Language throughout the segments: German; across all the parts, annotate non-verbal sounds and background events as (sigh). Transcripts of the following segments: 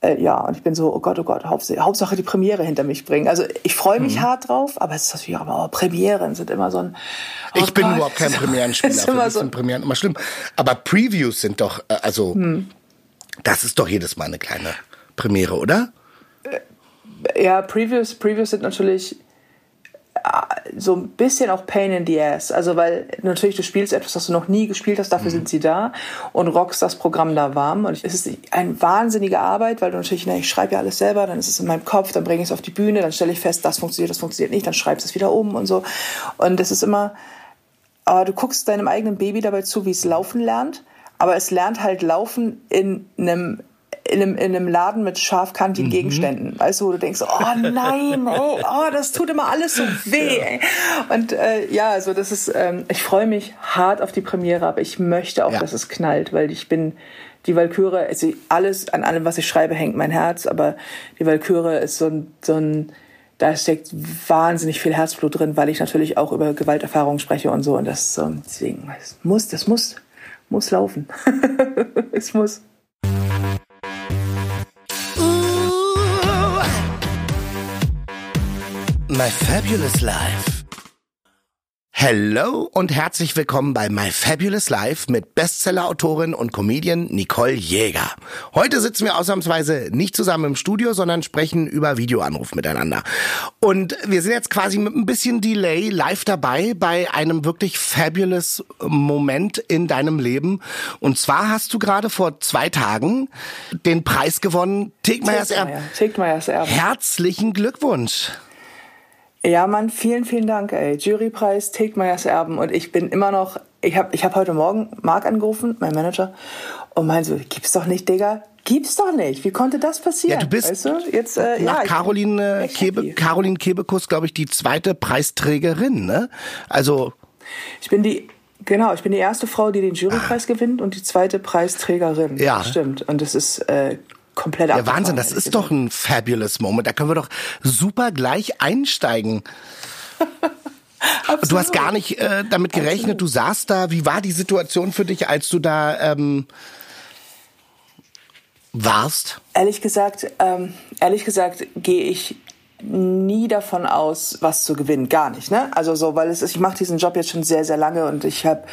Äh, ja, und ich bin so, oh Gott, oh Gott, Hauptsache, die Premiere hinter mich bringen. Also ich freue mich mhm. hart drauf, aber es ist natürlich auch, oh, Premieren sind immer so ein. Oh ich bin Gott. überhaupt kein (laughs) Premierenspieler. ist immer so. sind Premieren immer schlimm. Aber Previews sind doch, äh, also hm. das ist doch jedes Mal eine kleine Premiere, oder? Äh, ja, Previews, Previews sind natürlich so ein bisschen auch Pain in the Ass. Also weil natürlich du spielst etwas, das du noch nie gespielt hast, dafür mhm. sind sie da und rockst das Programm da warm. Und es ist eine wahnsinnige Arbeit, weil du natürlich, ne, ich schreibe ja alles selber, dann ist es in meinem Kopf, dann bringe ich es auf die Bühne, dann stelle ich fest, das funktioniert, das funktioniert nicht, dann schreibst du es wieder um und so. Und das ist immer, aber du guckst deinem eigenen Baby dabei zu, wie es laufen lernt. Aber es lernt halt laufen in einem in einem, in einem Laden mit scharfkantigen mhm. Gegenständen. Weißt du, wo du denkst, oh nein, ey, oh, das tut immer alles so weh. Ey. Und äh, ja, also das ist, ähm, ich freue mich hart auf die Premiere, aber ich möchte auch, ja. dass es knallt, weil ich bin die Walküre, also alles, an allem, was ich schreibe, hängt mein Herz, aber die Walküre ist so ein, so ein da steckt wahnsinnig viel Herzblut drin, weil ich natürlich auch über Gewalterfahrungen spreche und so. Und das so, deswegen, es muss, das muss, muss laufen. (laughs) es muss. My Fabulous Life. Hello und herzlich willkommen bei My Fabulous Life mit Bestseller-Autorin und Comedian Nicole Jäger. Heute sitzen wir ausnahmsweise nicht zusammen im Studio, sondern sprechen über Videoanruf miteinander. Und wir sind jetzt quasi mit ein bisschen Delay live dabei bei einem wirklich fabulous Moment in deinem Leben. Und zwar hast du gerade vor zwei Tagen den Preis gewonnen, Tegmeyers Erben. Tegmeyers Erben. Herzlichen Glückwunsch. Ja, Mann, vielen, vielen Dank, ey. Jurypreis, Tegmeyers Erben. Und ich bin immer noch, ich habe ich hab heute Morgen Marc angerufen, mein Manager, und meinte so, gibt's doch nicht, Digga. Gibt's doch nicht. Wie konnte das passieren? Ja, du bist weißt du? jetzt äh, nach ja, Caroline Kebe, Caroline Kebekus, glaube ich, die zweite Preisträgerin, ne? Also ich bin die genau, ich bin die erste Frau, die den Jurypreis gewinnt und die zweite Preisträgerin. Ja, stimmt. Und das ist äh, komplett Ja, Wahnsinn, das ist doch ein fabulous Moment. Da können wir doch super gleich einsteigen. du hast gar nicht äh, damit gerechnet, Absolut. du saßt da. Wie war die Situation für dich, als du da ähm, warst? Ehrlich gesagt, ähm, ehrlich gesagt gehe ich nie davon aus, was zu gewinnen, gar nicht, ne? Also so, weil es ist, ich mache diesen Job jetzt schon sehr, sehr lange und ich hab,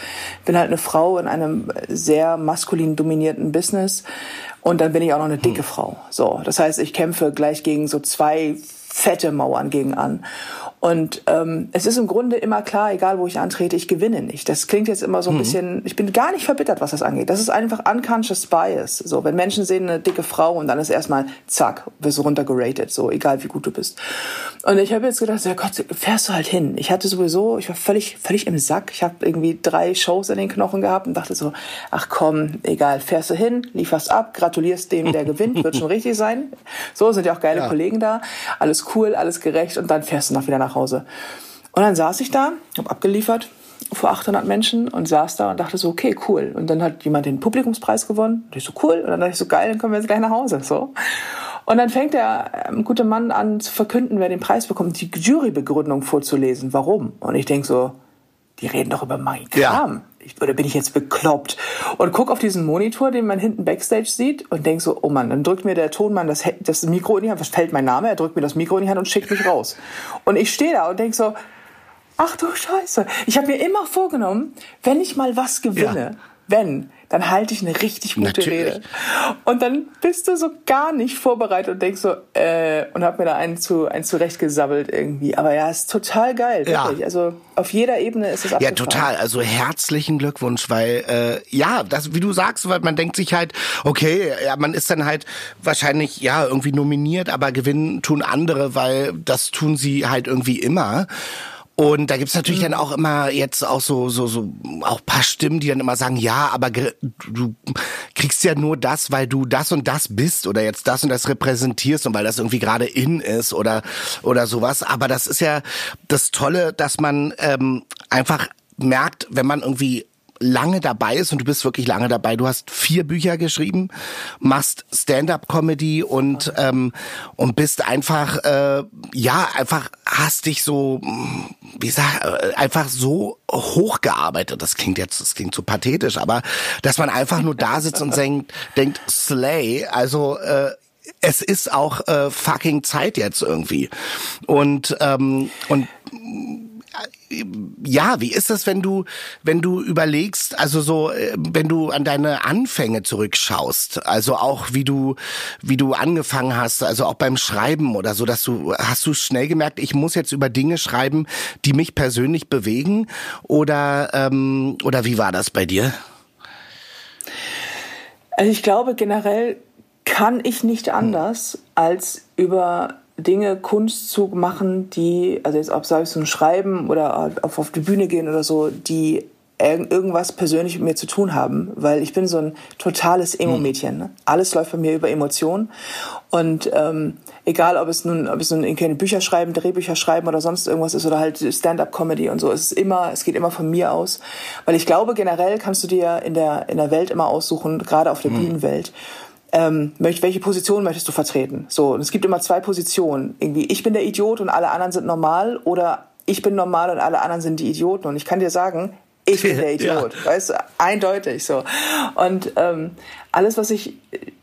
bin halt eine Frau in einem sehr maskulin dominierten Business und dann bin ich auch noch eine dicke hm. Frau. So, das heißt, ich kämpfe gleich gegen so zwei fette Mauern gegen an. Und ähm, es ist im Grunde immer klar, egal wo ich antrete, ich gewinne nicht. Das klingt jetzt immer so ein mhm. bisschen, ich bin gar nicht verbittert, was das angeht. Das ist einfach unconscious bias. So, wenn Menschen sehen eine dicke Frau und dann ist erstmal zack, wirst du runtergeratet, so egal wie gut du bist. Und ich habe jetzt gedacht, ja Gott, fährst du halt hin. Ich hatte sowieso, ich war völlig, völlig im Sack. Ich habe irgendwie drei Shows in den Knochen gehabt und dachte so, ach komm, egal, fährst du hin, lieferst ab, gratulierst dem, der gewinnt, wird schon (laughs) richtig sein. So sind ja auch geile ja. Kollegen da, alles cool, alles gerecht und dann fährst du noch wieder nach Hause. Und dann saß ich da, habe abgeliefert vor 800 Menschen und saß da und dachte so, okay, cool. Und dann hat jemand den Publikumspreis gewonnen. Und ich so, cool. Und dann dachte ich so, geil, dann kommen wir jetzt gleich nach Hause. So. Und dann fängt der ähm, gute Mann an zu verkünden, wer den Preis bekommt, die Jurybegründung vorzulesen. Warum? Und ich denk so, die reden doch über meinen Kram. Ja. Ich, oder bin ich jetzt bekloppt? Und guck auf diesen Monitor, den man hinten Backstage sieht und denk so, oh Mann, dann drückt mir der Tonmann das, das Mikro in die Hand, was fällt mein Name? Er drückt mir das Mikro in die Hand und schickt mich raus. Und ich stehe da und denk so, ach du Scheiße. Ich habe mir immer vorgenommen, wenn ich mal was gewinne, ja. wenn, dann halte ich eine richtig gute Natürlich. Rede. Und dann bist du so gar nicht vorbereitet und denkst so, äh, und hab mir da einen, zu, einen zurechtgesabbelt irgendwie. Aber ja, ist total geil, wirklich. Ja. Also auf jeder Ebene ist es abgefahren. Ja, total. Also herzlichen Glückwunsch, weil, äh, ja, das, wie du sagst, weil man denkt sich halt, okay, ja, man ist dann halt wahrscheinlich, ja, irgendwie nominiert, aber gewinnen tun andere, weil das tun sie halt irgendwie immer. Und da gibt's natürlich mhm. dann auch immer jetzt auch so, so, so, auch paar Stimmen, die dann immer sagen, ja, aber du kriegst ja nur das, weil du das und das bist oder jetzt das und das repräsentierst und weil das irgendwie gerade in ist oder, oder sowas. Aber das ist ja das Tolle, dass man ähm, einfach merkt, wenn man irgendwie lange dabei ist und du bist wirklich lange dabei. Du hast vier Bücher geschrieben, machst Stand-up-Comedy und ähm, und bist einfach äh, ja einfach hast dich so wie sag äh, einfach so hochgearbeitet. Das klingt jetzt das klingt so pathetisch, aber dass man einfach nur da sitzt und denkt denkt Slay, also äh, es ist auch äh, fucking Zeit jetzt irgendwie. Und ähm, und ja, wie ist das, wenn du, wenn du überlegst, also so, äh, wenn du an deine Anfänge zurückschaust, also auch wie du, wie du angefangen hast, also auch beim Schreiben oder so, dass du, hast du schnell gemerkt, ich muss jetzt über Dinge schreiben, die mich persönlich bewegen oder, ähm, oder wie war das bei dir? Also ich glaube generell kann ich nicht anders, als über Dinge Kunst zu machen, die, also jetzt ob sei es ein Schreiben oder auf, auf die Bühne gehen oder so, die irgendwas persönlich mit mir zu tun haben, weil ich bin so ein totales Emo-Mädchen. Ne? Alles läuft bei mir über Emotionen und ähm, egal, ob es nun, ob es nun irgendwie Bücher schreiben, Drehbücher schreiben oder sonst irgendwas ist oder halt Stand-up-Comedy und so, es ist immer, es geht immer von mir aus, weil ich glaube generell kannst du dir in der in der Welt immer aussuchen, gerade auf der mhm. Bühnenwelt ähm, welche Position möchtest du vertreten? So, und es gibt immer zwei Positionen. Irgendwie, ich bin der Idiot und alle anderen sind normal oder ich bin normal und alle anderen sind die Idioten. Und ich kann dir sagen, ich bin der (laughs) Idiot, ja. weißt du, eindeutig so. Und ähm, alles, was ich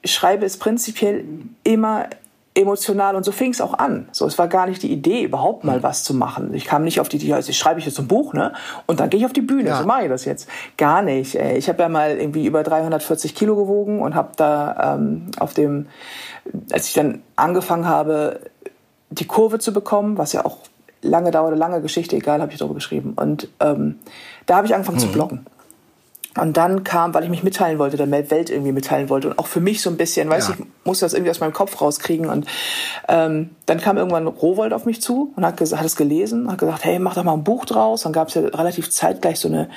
schreibe, ist prinzipiell immer emotional und so fing es auch an. So, es war gar nicht die Idee, überhaupt mal mhm. was zu machen. Ich kam nicht auf die Idee, also ich schreibe ich jetzt ein Buch, ne? Und dann gehe ich auf die Bühne. Ja. So mache ich das jetzt. Gar nicht. Ey. Ich habe ja mal irgendwie über 340 Kilo gewogen und habe da ähm, auf dem, als ich dann angefangen habe, die Kurve zu bekommen, was ja auch lange dauerte, lange Geschichte, egal, habe ich darüber geschrieben. Und ähm, da habe ich angefangen mhm. zu bloggen. Und dann kam, weil ich mich mitteilen wollte, der Welt irgendwie mitteilen wollte und auch für mich so ein bisschen, weiß ja. ich, musste das irgendwie aus meinem Kopf rauskriegen. Und ähm, dann kam irgendwann Rowold auf mich zu und hat, hat es gelesen, hat gesagt, hey, mach doch mal ein Buch draus. Dann gab es ja relativ zeitgleich so eine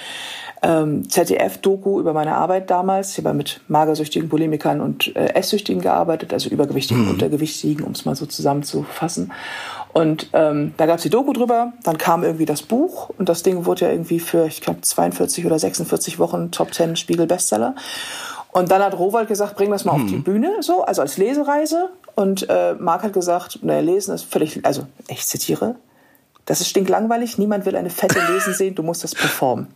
ähm, ZDF-Doku über meine Arbeit damals. Ich habe mit magersüchtigen Bulimikern und äh, Esssüchtigen gearbeitet, also übergewichtigen, mhm. untergewichtigen, um es mal so zusammenzufassen. Und ähm, da gab es die Doku drüber, dann kam irgendwie das Buch und das Ding wurde ja irgendwie für, ich glaube, 42 oder 46 Wochen Top 10 Spiegel Bestseller. Und dann hat Rowald gesagt, bring das mal mhm. auf die Bühne, so, also als Lesereise. Und äh, Marc hat gesagt, naja, lesen ist völlig, also ich zitiere, das ist stinklangweilig. Niemand will eine Fette lesen sehen. Du musst das performen.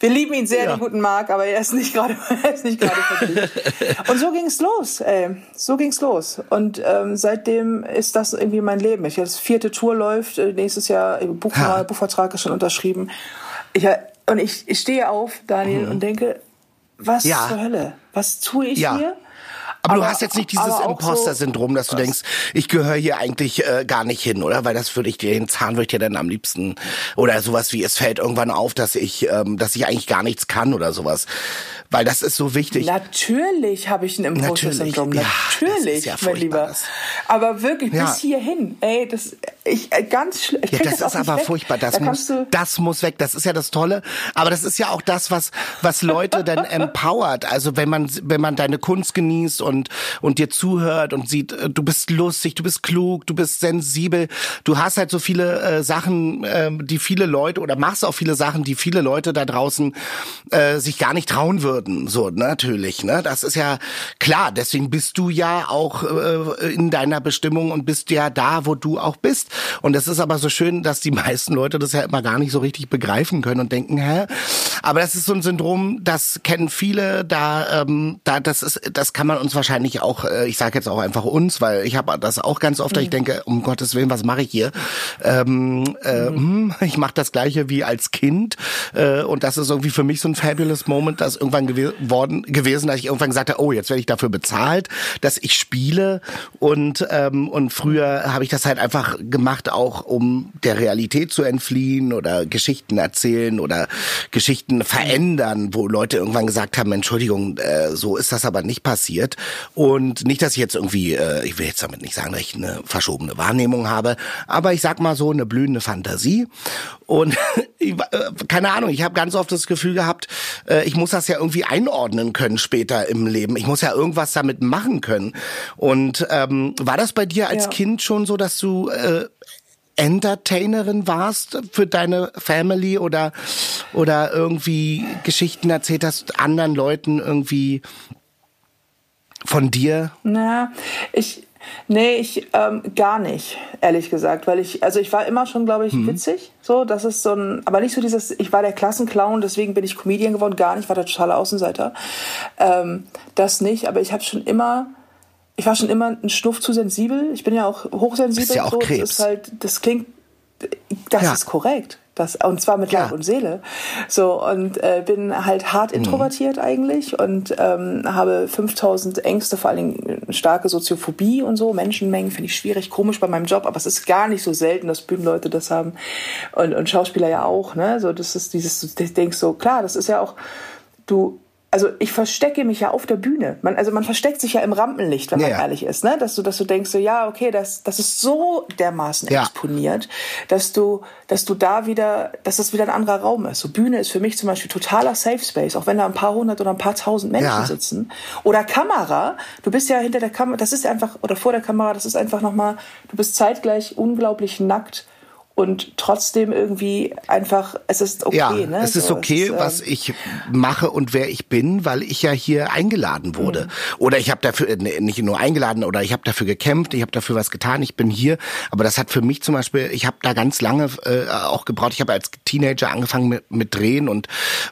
Wir lieben ihn sehr, ja. den guten Marc, aber er ist nicht gerade, (laughs) er ist nicht gerade. Und so ging's los. Ey. So ging's los. Und ähm, seitdem ist das irgendwie mein Leben. Ich das vierte Tour läuft äh, nächstes Jahr. Buch, Buchvertrag ist schon unterschrieben. Ich, und ich, ich stehe auf, Daniel, mhm. und denke, was ja. zur Hölle? Was tue ich ja. hier? Aber, aber, du hast jetzt nicht dieses Imposter-Syndrom, dass du denkst, ich gehöre hier eigentlich äh, gar nicht hin, oder? Weil das würde ich dir, den Zahn würde ich dir dann am liebsten, oder sowas wie, es fällt irgendwann auf, dass ich, ähm, dass ich eigentlich gar nichts kann oder sowas. Weil das ist so wichtig. Natürlich habe ich ein Imposter-Syndrom. Ja, Natürlich, ja mein Lieber. Aber wirklich, ja. bis hierhin, ey, das, ich, äh, ganz schlimm. Ja, das, das ist aber weg. furchtbar. Das da muss, das muss weg. Das ist ja das Tolle. Aber das ist ja auch das, was, was Leute dann (laughs) empowert. Also wenn man, wenn man deine Kunst genießt und und, und dir zuhört und sieht, äh, du bist lustig, du bist klug, du bist sensibel, du hast halt so viele äh, Sachen, äh, die viele Leute oder machst auch viele Sachen, die viele Leute da draußen äh, sich gar nicht trauen würden. So, natürlich, ne? Das ist ja klar, deswegen bist du ja auch äh, in deiner Bestimmung und bist ja da, wo du auch bist. Und es ist aber so schön, dass die (laughs) meisten Leute das ja immer gar nicht so richtig begreifen können und denken, hä? Aber das ist so ein Syndrom, das kennen viele, da, ähm, da das ist, das kann man uns wahrscheinlich auch, äh, ich sage jetzt auch einfach uns, weil ich habe das auch ganz oft, mhm. ich denke, um Gottes Willen, was mache ich hier? Ähm, äh, mhm. (laughs) Ich mache das gleiche wie als Kind äh, und das ist irgendwie für mich so ein fabulous Moment, das irgendwann gew worden gewesen, dass ich irgendwann gesagt habe, oh, jetzt werde ich dafür bezahlt, dass ich spiele und ähm, und früher habe ich das halt einfach gemacht, auch um der Realität zu entfliehen oder Geschichten erzählen oder Geschichten verändern, wo Leute irgendwann gesagt haben, Entschuldigung, äh, so ist das aber nicht passiert. Und nicht, dass ich jetzt irgendwie, äh, ich will jetzt damit nicht sagen, dass ich eine verschobene Wahrnehmung habe, aber ich sag mal so eine blühende Fantasie. Und (laughs) äh, keine Ahnung, ich habe ganz oft das Gefühl gehabt, äh, ich muss das ja irgendwie einordnen können später im Leben. Ich muss ja irgendwas damit machen können. Und ähm, war das bei dir als ja. Kind schon so, dass du äh, Entertainerin warst für deine Family oder oder irgendwie Geschichten erzählt hast anderen Leuten irgendwie von dir? Na, ich, nee, ich ähm, gar nicht, ehrlich gesagt, weil ich, also ich war immer schon, glaube ich, mhm. witzig, so, das ist so ein, aber nicht so dieses, ich war der Klassenclown, deswegen bin ich Comedian geworden, gar nicht, war der totale Außenseiter, ähm, das nicht, aber ich habe schon immer ich war schon immer ein Schnuff zu sensibel. Ich bin ja auch hochsensibel. Ist ja auch so. Krebs. Das ist halt, das klingt, das Ja. ist korrekt. Das, und zwar mit Leib Ja. und Seele. So, und äh, bin halt hart Mhm. introvertiert eigentlich und ähm, habe 5000 Ängste, vor allen Dingen eine starke Soziophobie und so. Menschenmengen finde ich schwierig, komisch bei meinem Job, aber es ist gar nicht so selten, dass Bühnenleute das haben. Und, und Schauspieler ja auch, ne? So, das ist dieses, du denkst so, klar, das ist ja auch, du, also ich verstecke mich ja auf der Bühne. Man, also man versteckt sich ja im Rampenlicht, wenn Ja, man ja. ehrlich ist, ne? Dass du, dass du denkst so, ja, okay, das, das ist so dermaßen Ja. exponiert, dass du, dass du da wieder, dass das wieder ein anderer Raum ist. So Bühne ist für mich zum Beispiel totaler Safe Space, auch wenn da ein paar hundert oder ein paar tausend Menschen sitzen. Oder Kamera. Du bist ja hinter der Kamera, das ist einfach, oder vor der Kamera, das ist einfach nochmal, du bist zeitgleich unglaublich nackt und trotzdem irgendwie einfach, es ist okay, Ja, ne? es ist So, okay, ähm, was ich mache und wer ich bin, weil ich ja hier eingeladen wurde. Oder ich habe dafür äh, nicht nur eingeladen oder ich habe dafür gekämpft, ich habe dafür was getan, ich bin hier. Aber das hat für mich zum Beispiel, ich habe da ganz lange äh, auch gebraucht. Ich habe als Teenager angefangen mit, mit Drehen und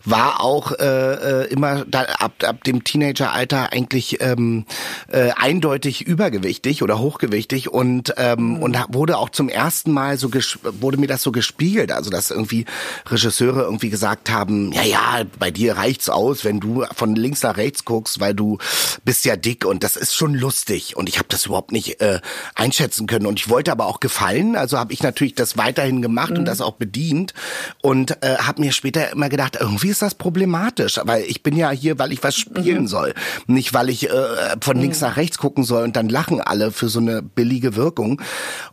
war auch äh, äh, immer da, ab, ab dem Teenageralter eigentlich ähm, äh, eindeutig übergewichtig oder hochgewichtig und ähm, und ha- wurde auch zum ersten Mal so ges- wurde mir das so gespiegelt, also dass irgendwie Regisseure irgendwie gesagt haben, ja ja, bei dir reicht's aus, wenn du von links nach rechts guckst, weil du bist ja dick und das ist schon lustig. Und ich habe das überhaupt nicht äh, einschätzen können. Und ich wollte aber auch gefallen, also habe ich natürlich das weiterhin gemacht und das auch bedient und äh, habe mir später immer gedacht, irgendwie ist das problematisch, weil ich bin ja hier, weil ich was spielen soll, nicht weil ich äh, von links nach rechts gucken soll und dann lachen alle für so eine billige Wirkung.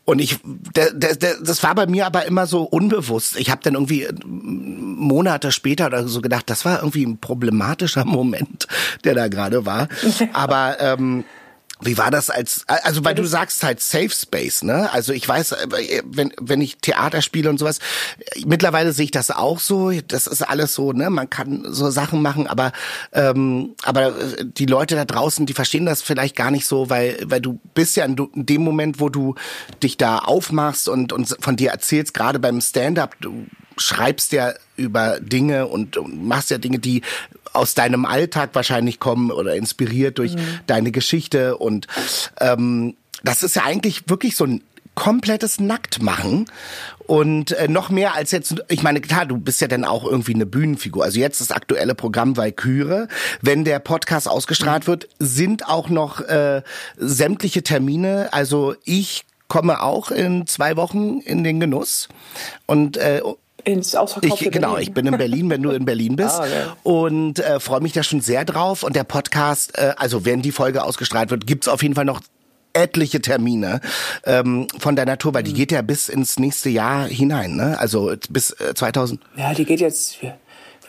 Und ich, der, der, der, das war bei mir aber immer so unbewusst. Ich habe dann irgendwie äh, Monate später oder so gedacht, das war irgendwie ein problematischer (laughs) Moment, der da gerade war. Aber ähm, wie war das als, also weil du sagst halt Safe Space, ne? Also ich weiß, wenn, wenn ich Theater spiele und sowas, mittlerweile sehe ich das auch so, das ist alles so, ne? Man kann so Sachen machen, aber, ähm, aber die Leute da draußen, die verstehen das vielleicht gar nicht so, weil, weil du bist ja in dem Moment, wo du dich da aufmachst und, und von dir erzählst, gerade beim Stand-up, du schreibst ja über Dinge und, und machst ja Dinge, die aus deinem Alltag wahrscheinlich kommen oder inspiriert durch deine Geschichte und ähm, das ist ja eigentlich wirklich so ein komplettes Nacktmachen und äh, noch mehr als jetzt, ich meine, klar, du bist ja dann auch irgendwie eine Bühnenfigur. Also jetzt das aktuelle Programm Valkyrie. Wenn der Podcast ausgestrahlt wird, sind auch noch äh, sämtliche Termine. Also ich komme auch in zwei Wochen in den Genuss und äh, ins ausverkaufte ich, genau, Berlin. ich bin in Berlin, wenn du in Berlin bist. Ah, okay. Und äh, freue mich da schon sehr drauf. Und der Podcast, äh, also wenn die Folge ausgestrahlt wird, gibt's auf jeden Fall noch etliche Termine ähm, von deiner Tour, weil die geht ja bis ins nächste Jahr hinein, ne? Also bis äh, 2000. Ja, die geht jetzt. Wir,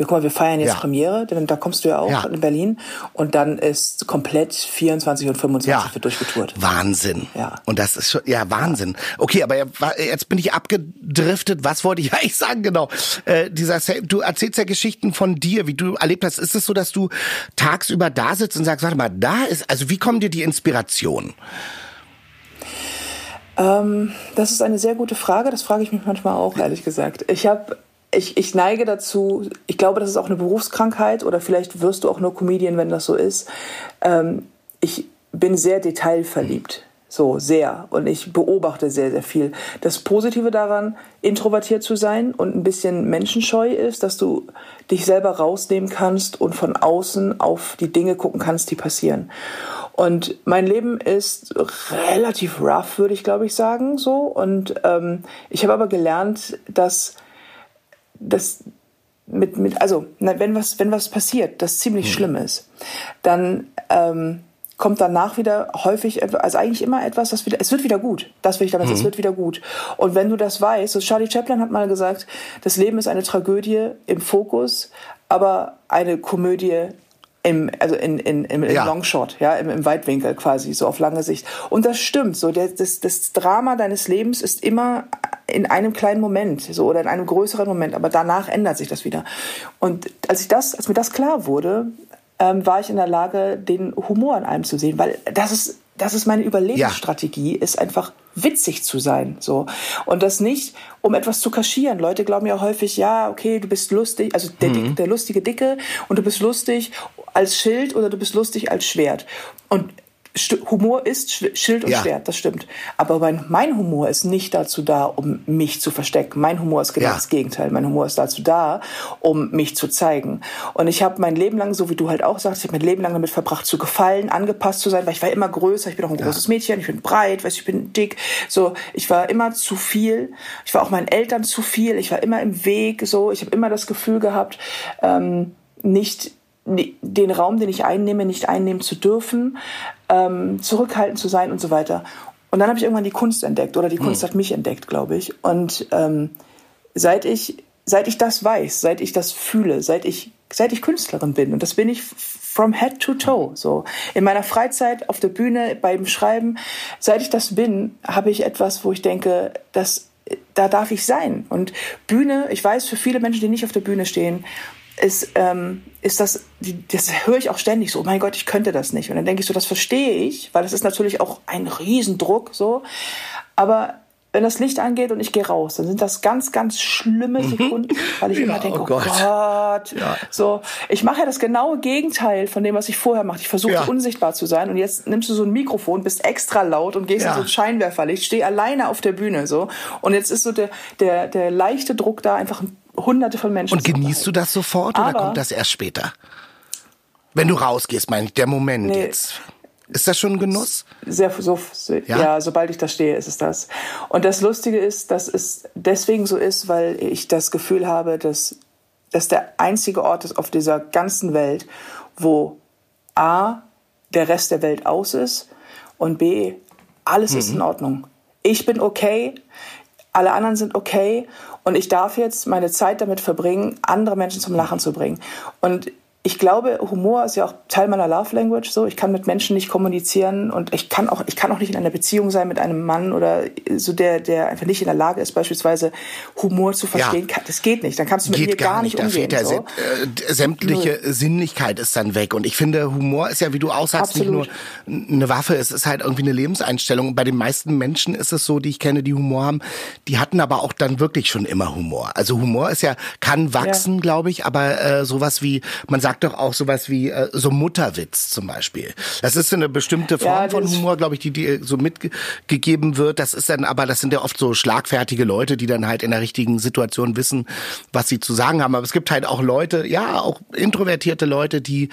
wir, guck mal, wir feiern jetzt Ja. Premiere, denn da kommst du ja auch Ja. in Berlin. Und dann ist komplett 24 und 25 Ja, wird durchgetourt. Wahnsinn. Ja. Und das ist schon, ja, Wahnsinn. Okay, aber jetzt bin ich abgedriftet. Was wollte ich (laughs) eigentlich sagen? Genau. Äh, dieser, du erzählst ja Geschichten von dir, wie du erlebt hast. Ist es so, dass du tagsüber da sitzt und sagst, warte mal, da ist, also wie kommt dir die Inspiration? Ähm, das ist eine sehr gute Frage. Das frage ich mich manchmal auch, ehrlich gesagt. Ich habe, ich, ich neige dazu. Ich glaube, das ist auch eine Berufskrankheit oder vielleicht wirst du auch nur Comedian, wenn das so ist. Ähm, ich bin sehr detailverliebt. So, sehr. Und ich beobachte sehr, sehr viel. Das Positive daran, introvertiert zu sein und ein bisschen menschenscheu ist, dass du dich selber rausnehmen kannst und von außen auf die Dinge gucken kannst, die passieren. Und mein Leben ist relativ rough, würde ich glaube ich sagen, so. Und ähm, ich habe aber gelernt, dass das mit, mit also wenn was wenn was passiert, das ziemlich schlimm ist, dann ähm, kommt danach wieder häufig, also eigentlich immer etwas, das wieder, es wird wieder gut. Das will ich damit sagen, es wird wieder gut. Und wenn du das weißt, so Charlie Chaplin hat mal gesagt, das Leben ist eine Tragödie im Fokus, aber eine Komödie im, also in, in, im, im Ja. Longshot, ja, im, im Weitwinkel quasi, so auf lange Sicht. Und das stimmt, so, der, das, das Drama deines Lebens ist immer in einem kleinen Moment, so, oder in einem größeren Moment, aber danach ändert sich das wieder. Und als ich das, als mir das klar wurde, ähm, war ich in der Lage, den Humor in allem zu sehen, weil das ist, das ist meine Überlebensstrategie, ist einfach witzig zu sein, so. Und das nicht, um etwas zu kaschieren. Leute glauben ja häufig, ja, okay, du bist lustig, also der, Dick, der lustige Dicke und du bist lustig als Schild oder du bist lustig als Schwert. Und Humor ist Schild und ja. Schwert, das stimmt. Aber mein, mein, Humor ist nicht dazu da, um mich zu verstecken. Mein Humor ist genau ja. das Gegenteil. Mein Humor ist dazu da, um mich zu zeigen. Und ich habe mein Leben lang, so wie du halt auch sagst, ich habe mein Leben lang damit verbracht, zu gefallen, angepasst zu sein, weil ich war immer größer. Ich bin auch ein ja. großes Mädchen, ich bin breit, weiß ich bin dick. So, ich war immer zu viel. Ich war auch meinen Eltern zu viel. Ich war immer im Weg. So, ich habe immer das Gefühl gehabt, ähm, nicht den Raum, den ich einnehme, nicht einnehmen zu dürfen, ähm, zurückhaltend zu sein und so weiter. Und dann habe ich irgendwann die Kunst entdeckt oder die hm. Kunst hat mich entdeckt, glaube ich. Und ähm, seit ich seit ich das weiß, seit ich das fühle, seit ich seit ich Künstlerin bin und das bin ich from head to toe so in meiner Freizeit auf der Bühne beim Schreiben, seit ich das bin, habe ich etwas, wo ich denke, dass da darf ich sein und Bühne, ich weiß für viele Menschen, die nicht auf der Bühne stehen, ist, ähm, ist das, das höre ich auch ständig so, oh mein Gott, ich könnte das nicht. Und dann denke ich so, das verstehe ich, weil das ist natürlich auch ein Riesendruck so. Aber wenn das Licht angeht und ich gehe raus, dann sind das ganz, ganz schlimme mhm. Sekunden, weil ich ja, immer denke, oh, oh Gott, Gott. Ja. so, ich mache ja das genaue Gegenteil von dem, was ich vorher mache. Ich versuche ja. unsichtbar zu sein und jetzt nimmst du so ein Mikrofon, bist extra laut und gehst in so ein Scheinwerferlicht, stehe alleine auf der Bühne so und jetzt ist so der, der, der leichte Druck da, einfach hunderte von Menschen Und genießt du das sofort oder kommt das erst später? Wenn du rausgehst, meine ich, der Moment nee, jetzt. Ist das schon ein Genuss? Sehr, so, ja? ja, sobald ich da stehe, ist es das. Und das Lustige ist, dass es deswegen so ist, weil ich das Gefühl habe, dass das der einzige Ort ist auf dieser ganzen Welt, wo A, der Rest der Welt aus ist und B, alles mhm. ist in Ordnung. Ich bin okay, alle anderen sind okay und ich darf jetzt meine Zeit damit verbringen, andere Menschen zum Lachen zu bringen. Und ich glaube, Humor ist ja auch Teil meiner Love Language. So, ich kann mit Menschen nicht kommunizieren und ich kann auch, ich kann auch nicht in einer Beziehung sein mit einem Mann oder so der, der einfach nicht in der Lage ist, beispielsweise Humor zu verstehen. Ja. Das geht nicht. Dann kannst du mit geht mir gar, gar nicht, umgehen. Da so. äh, sämtliche Null. Sinnlichkeit ist dann weg. Und ich finde, Humor ist ja, wie du auch sagst, Absolut. nicht nur eine Waffe. Es ist halt irgendwie eine Lebenseinstellung. Und bei den meisten Menschen ist es so, die ich kenne, die Humor haben, die hatten aber auch dann wirklich schon immer Humor. Also Humor ist ja kann wachsen, ja. glaube ich, aber äh, sowas wie man sagt sagt doch auch sowas wie äh, so Mutterwitz zum Beispiel. Das ist eine bestimmte Form ja, von Humor, glaube ich, die dir so mitgegeben wird. Das ist dann, aber das sind ja oft so schlagfertige Leute, die dann halt in der richtigen Situation wissen, was sie zu sagen haben. Aber es gibt halt auch Leute, ja, auch introvertierte Leute, die,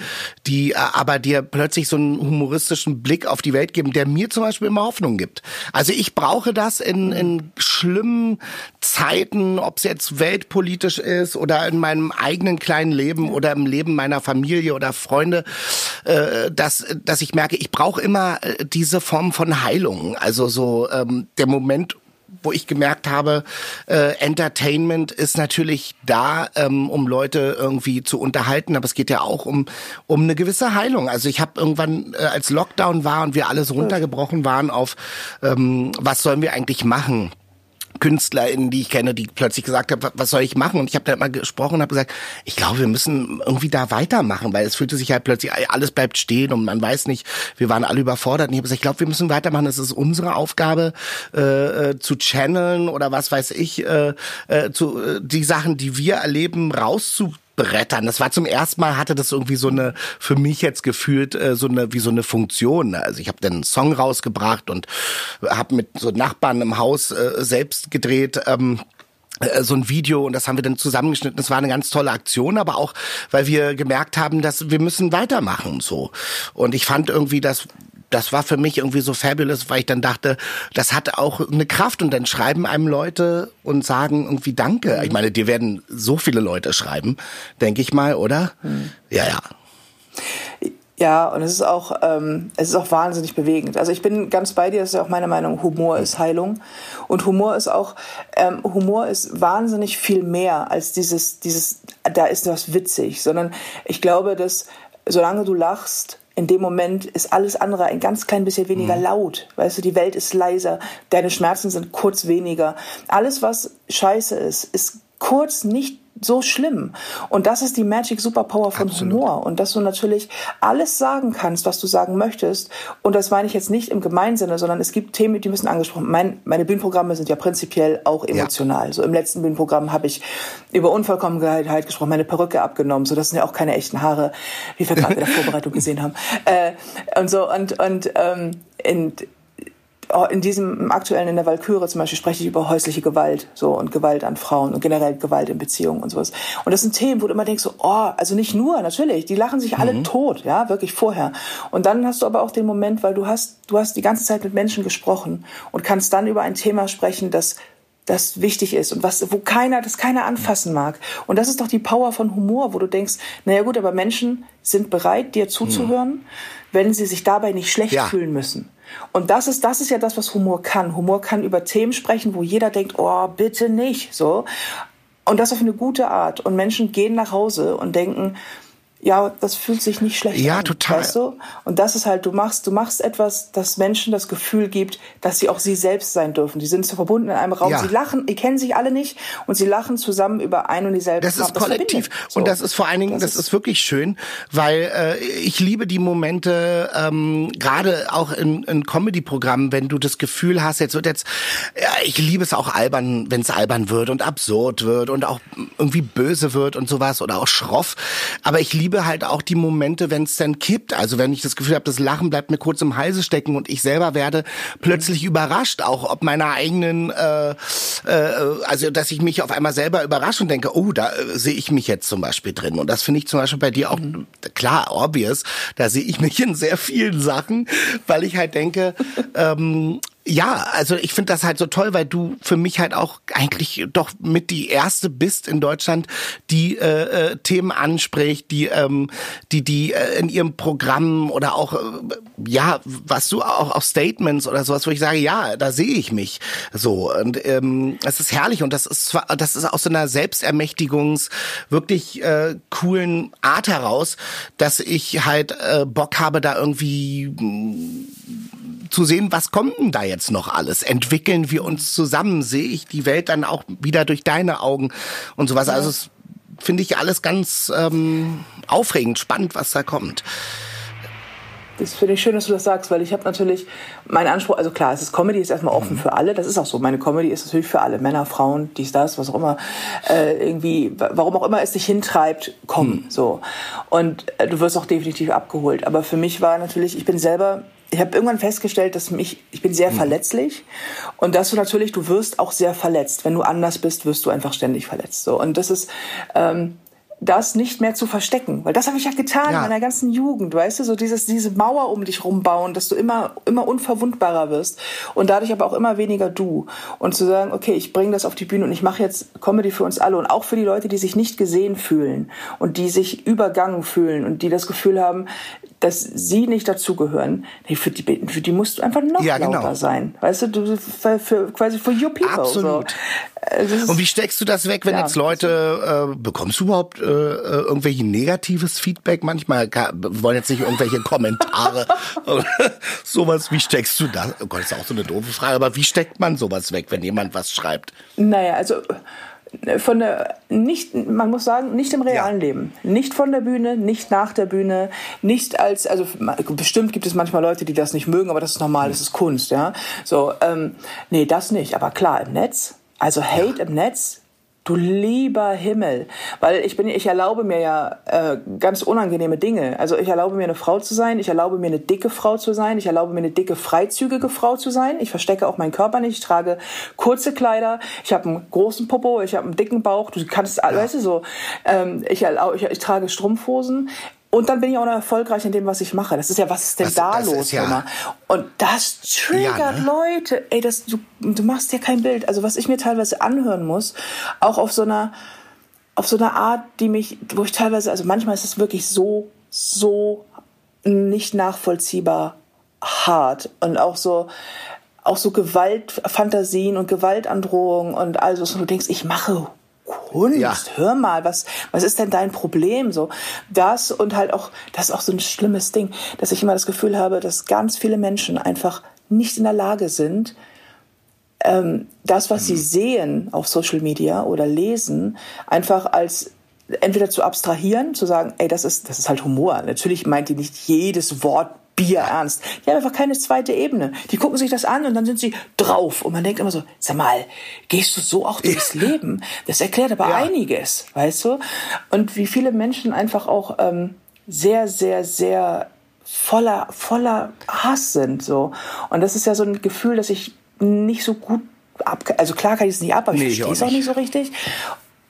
die äh, aber dir plötzlich so einen humoristischen Blick auf die Welt geben, der mir zum Beispiel immer Hoffnung gibt. Also ich brauche das in, in schlimmen Zeiten, ob es jetzt weltpolitisch ist oder in meinem eigenen kleinen Leben oder im Leben meiner meiner Familie oder Freunde, äh, dass, dass ich merke, ich brauche immer äh, diese Form von Heilung. Also so ähm, der Moment, wo ich gemerkt habe, äh, Entertainment ist natürlich da, ähm, um Leute irgendwie zu unterhalten, aber es geht ja auch um um eine gewisse Heilung. Also ich habe irgendwann, äh, als Lockdown war und wir alle so runtergebrochen waren auf, ähm, was sollen wir eigentlich machen? KünstlerInnen, die ich kenne, die plötzlich gesagt haben, was soll ich machen? Und ich habe da immer gesprochen und habe gesagt, ich glaube, wir müssen irgendwie da weitermachen, weil es fühlte sich halt plötzlich, alles bleibt stehen und man weiß nicht, wir waren alle überfordert. Und ich habe gesagt, ich glaube, wir müssen weitermachen. Es ist unsere Aufgabe, äh, äh, zu channeln oder was weiß ich, äh, äh, zu, äh, die Sachen, die wir erleben, rauszubringen brettern. Das war zum ersten Mal, hatte das irgendwie so eine, für mich jetzt gefühlt, äh, so eine, wie so eine Funktion. Also ich habe dann einen Song rausgebracht und habe mit so Nachbarn im Haus äh, selbst gedreht. Ähm, äh, so ein Video und das haben wir dann zusammengeschnitten. Das war eine ganz tolle Aktion, aber auch, weil wir gemerkt haben, dass wir müssen weitermachen so. Und ich fand irgendwie, dass das war für mich irgendwie so fabulous, weil ich dann dachte, das hat auch eine Kraft und dann schreiben einem Leute und sagen irgendwie Danke. Ich meine, dir werden so viele Leute schreiben, denke ich mal, oder? Mhm. Ja, ja. Ja, und es ist auch, ähm, es ist auch wahnsinnig bewegend. Also ich bin ganz bei dir, das ist ja auch meine Meinung, Humor ist Heilung. Und Humor ist auch, ähm, Humor ist wahnsinnig viel mehr als dieses, dieses, da ist was witzig, sondern ich glaube, dass solange du lachst, in dem Moment ist alles andere ein ganz klein bisschen weniger mhm. laut. Weißt du, die Welt ist leiser, deine Schmerzen sind kurz weniger. Alles, was scheiße ist, ist kurz nicht so schlimm. Und das ist die Magic Superpower von Absolut. Humor. Und dass du natürlich alles sagen kannst, was du sagen möchtest. Und das meine ich jetzt nicht im Gemeinsinne, sondern es gibt Themen, die müssen angesprochen. Mein, meine Bühnenprogramme sind ja prinzipiell auch emotional. Ja. So im letzten Bühnenprogramm habe ich über Unvollkommenheit gesprochen, meine Perücke abgenommen. So, das sind ja auch keine echten Haare, wie wir gerade in der (laughs) Vorbereitung gesehen haben. Äh, und so, und, und ähm, in, in diesem aktuellen in der Walküre zum Beispiel spreche ich über häusliche Gewalt so und Gewalt an Frauen und generell Gewalt in Beziehungen und sowas. Und das sind Themen, wo du immer denkst, so, oh, also nicht nur, natürlich, die lachen sich alle mhm. tot, ja, wirklich vorher. Und dann hast du aber auch den Moment, weil du hast, du hast die ganze Zeit mit Menschen gesprochen und kannst dann über ein Thema sprechen, das das wichtig ist und was, wo keiner, das keiner anfassen mag. Und das ist doch die Power von Humor, wo du denkst, naja gut, aber Menschen sind bereit, dir zuzuhören, mhm. Wenn sie sich dabei nicht schlecht ja. fühlen müssen. Und das ist, das ist ja das, was Humor kann. Humor kann über Themen sprechen, wo jeder denkt, oh, bitte nicht, so. Und das auf eine gute Art. Und Menschen gehen nach Hause und denken, ja, das fühlt sich nicht schlecht ja, an. Ja, total. Weißt du? Und das ist halt, du machst, du machst etwas, das Menschen das Gefühl gibt, dass sie auch sie selbst sein dürfen. Die sind so verbunden in einem Raum. Ja. Sie lachen, die kennen sich alle nicht und sie lachen zusammen über ein und dieselbe Das ist kollektiv. So. Und das ist vor allen Dingen, das, das ist, wirklich schön, weil äh, ich liebe die Momente, ähm, gerade auch in, in Comedy-Programmen, wenn du das Gefühl hast, jetzt wird jetzt, ja, ich liebe es auch albern, wenn es albern wird und absurd wird und auch irgendwie böse wird und sowas oder auch schroff. Aber ich liebe liebe halt auch die Momente, wenn es dann kippt. Also wenn ich das Gefühl habe, das Lachen bleibt mir kurz im Halse stecken und ich selber werde plötzlich überrascht, auch ob meiner eigenen, äh, äh, also dass ich mich auf einmal selber überrasche und denke, oh, da äh, sehe ich mich jetzt zum Beispiel drin. Und das finde ich zum Beispiel bei dir auch mhm. klar, obvious. Da sehe ich mich in sehr vielen Sachen, weil ich halt denke, ähm, ja, also ich finde das halt so toll, weil du für mich halt auch eigentlich doch mit die erste bist in Deutschland, die äh, äh, Themen anspricht, die ähm, die die äh, in ihrem Programm oder auch äh, ja, was du auch auch Statements oder sowas, wo ich sage, ja, da sehe ich mich. So und ähm, es ist herrlich und das ist zwar, das ist aus so einer Selbstermächtigungs wirklich äh, coolen Art heraus, dass ich halt äh, Bock habe, da irgendwie zu sehen, was kommt denn da jetzt noch alles? Entwickeln wir uns zusammen? Sehe ich die Welt dann auch wieder durch deine Augen und sowas? Also es finde ich alles ganz ähm, aufregend, spannend, was da kommt. Das finde ich schön, dass du das sagst, weil ich habe natürlich meinen Anspruch, also klar, es ist Comedy, ist erstmal offen mhm. für alle, das ist auch so. Meine Comedy ist natürlich für alle, Männer, Frauen, dies, das, was auch immer, äh, irgendwie, warum auch immer es dich hintreibt, komm, mhm. so. Und äh, du wirst auch definitiv abgeholt. Aber für mich war natürlich, ich bin selber ich habe irgendwann festgestellt, dass mich, ich bin sehr mhm. verletzlich und dass du natürlich, du wirst auch sehr verletzt. Wenn du anders bist, wirst du einfach ständig verletzt. So und das ist ähm, das nicht mehr zu verstecken, weil das habe ich ja getan ja. in meiner ganzen Jugend, weißt du, so dieses diese Mauer um dich rumbauen, dass du immer immer unverwundbarer wirst und dadurch aber auch immer weniger du und zu sagen, okay, ich bringe das auf die Bühne und ich mache jetzt Comedy für uns alle und auch für die Leute, die sich nicht gesehen fühlen und die sich übergangen fühlen und die das Gefühl haben, dass sie nicht dazugehören, nee, für die, für die musst du einfach noch ja, genau. lauter sein. Weißt du, du für, für, quasi for your people. Absolut. So. Und wie steckst du das weg, wenn ja, jetzt Leute, äh, bekommst du überhaupt äh, äh irgendwelche negatives Feedback manchmal? Wir wollen jetzt nicht irgendwelche Kommentare, (laughs) (laughs) sowas, wie steckst du das? Oh Gott, ist auch so eine doofe Frage, aber wie steckt man sowas weg, wenn jemand was schreibt? Naja, also von der nicht man muss sagen nicht im realen ja. Leben nicht von der Bühne nicht nach der Bühne nicht als also bestimmt gibt es manchmal Leute die das nicht mögen aber das ist normal das ist Kunst ja so ähm, nee das nicht aber klar im Netz also Hate ja. im Netz Du lieber Himmel, weil ich bin, ich erlaube mir ja äh, ganz unangenehme Dinge. Also ich erlaube mir eine Frau zu sein, ich erlaube mir eine dicke Frau zu sein, ich erlaube mir eine dicke freizügige Frau zu sein. Ich verstecke auch meinen Körper nicht, ich trage kurze Kleider, ich habe einen großen Popo, ich habe einen dicken Bauch. Du kannst, ja. weißt du so, ähm, ich, erlaube, ich, ich trage Strumpfhosen. Und dann bin ich auch noch erfolgreich in dem, was ich mache. Das ist ja, was ist denn das, da das los ja immer? Und das triggert ja, ne? Leute. Ey, das, du, du machst dir kein Bild. Also was ich mir teilweise anhören muss, auch auf so einer, auf so einer Art, die mich, wo ich teilweise, also manchmal ist es wirklich so, so nicht nachvollziehbar hart und auch so, auch so Gewaltfantasien und Gewaltandrohungen und also, du denkst, ich mache Kunst, ja. hör mal, was, was ist denn dein Problem? So, das und halt auch, das ist auch so ein schlimmes Ding, dass ich immer das Gefühl habe, dass ganz viele Menschen einfach nicht in der Lage sind, ähm, das, was sie sehen auf Social Media oder lesen, einfach als entweder zu abstrahieren, zu sagen, ey, das ist, das ist halt Humor. Natürlich meint die nicht jedes Wort Bier ernst. Die haben einfach keine zweite Ebene. Die gucken sich das an und dann sind sie drauf. Und man denkt immer so, sag mal, gehst du so auch durchs ja. Leben? Das erklärt aber ja. einiges, weißt du? Und wie viele Menschen einfach auch ähm, sehr, sehr, sehr voller, voller Hass sind, so. Und das ist ja so ein Gefühl, dass ich nicht so gut ab, also klar kann ich es nicht ab, aber nee, ich verstehe es auch nicht so richtig.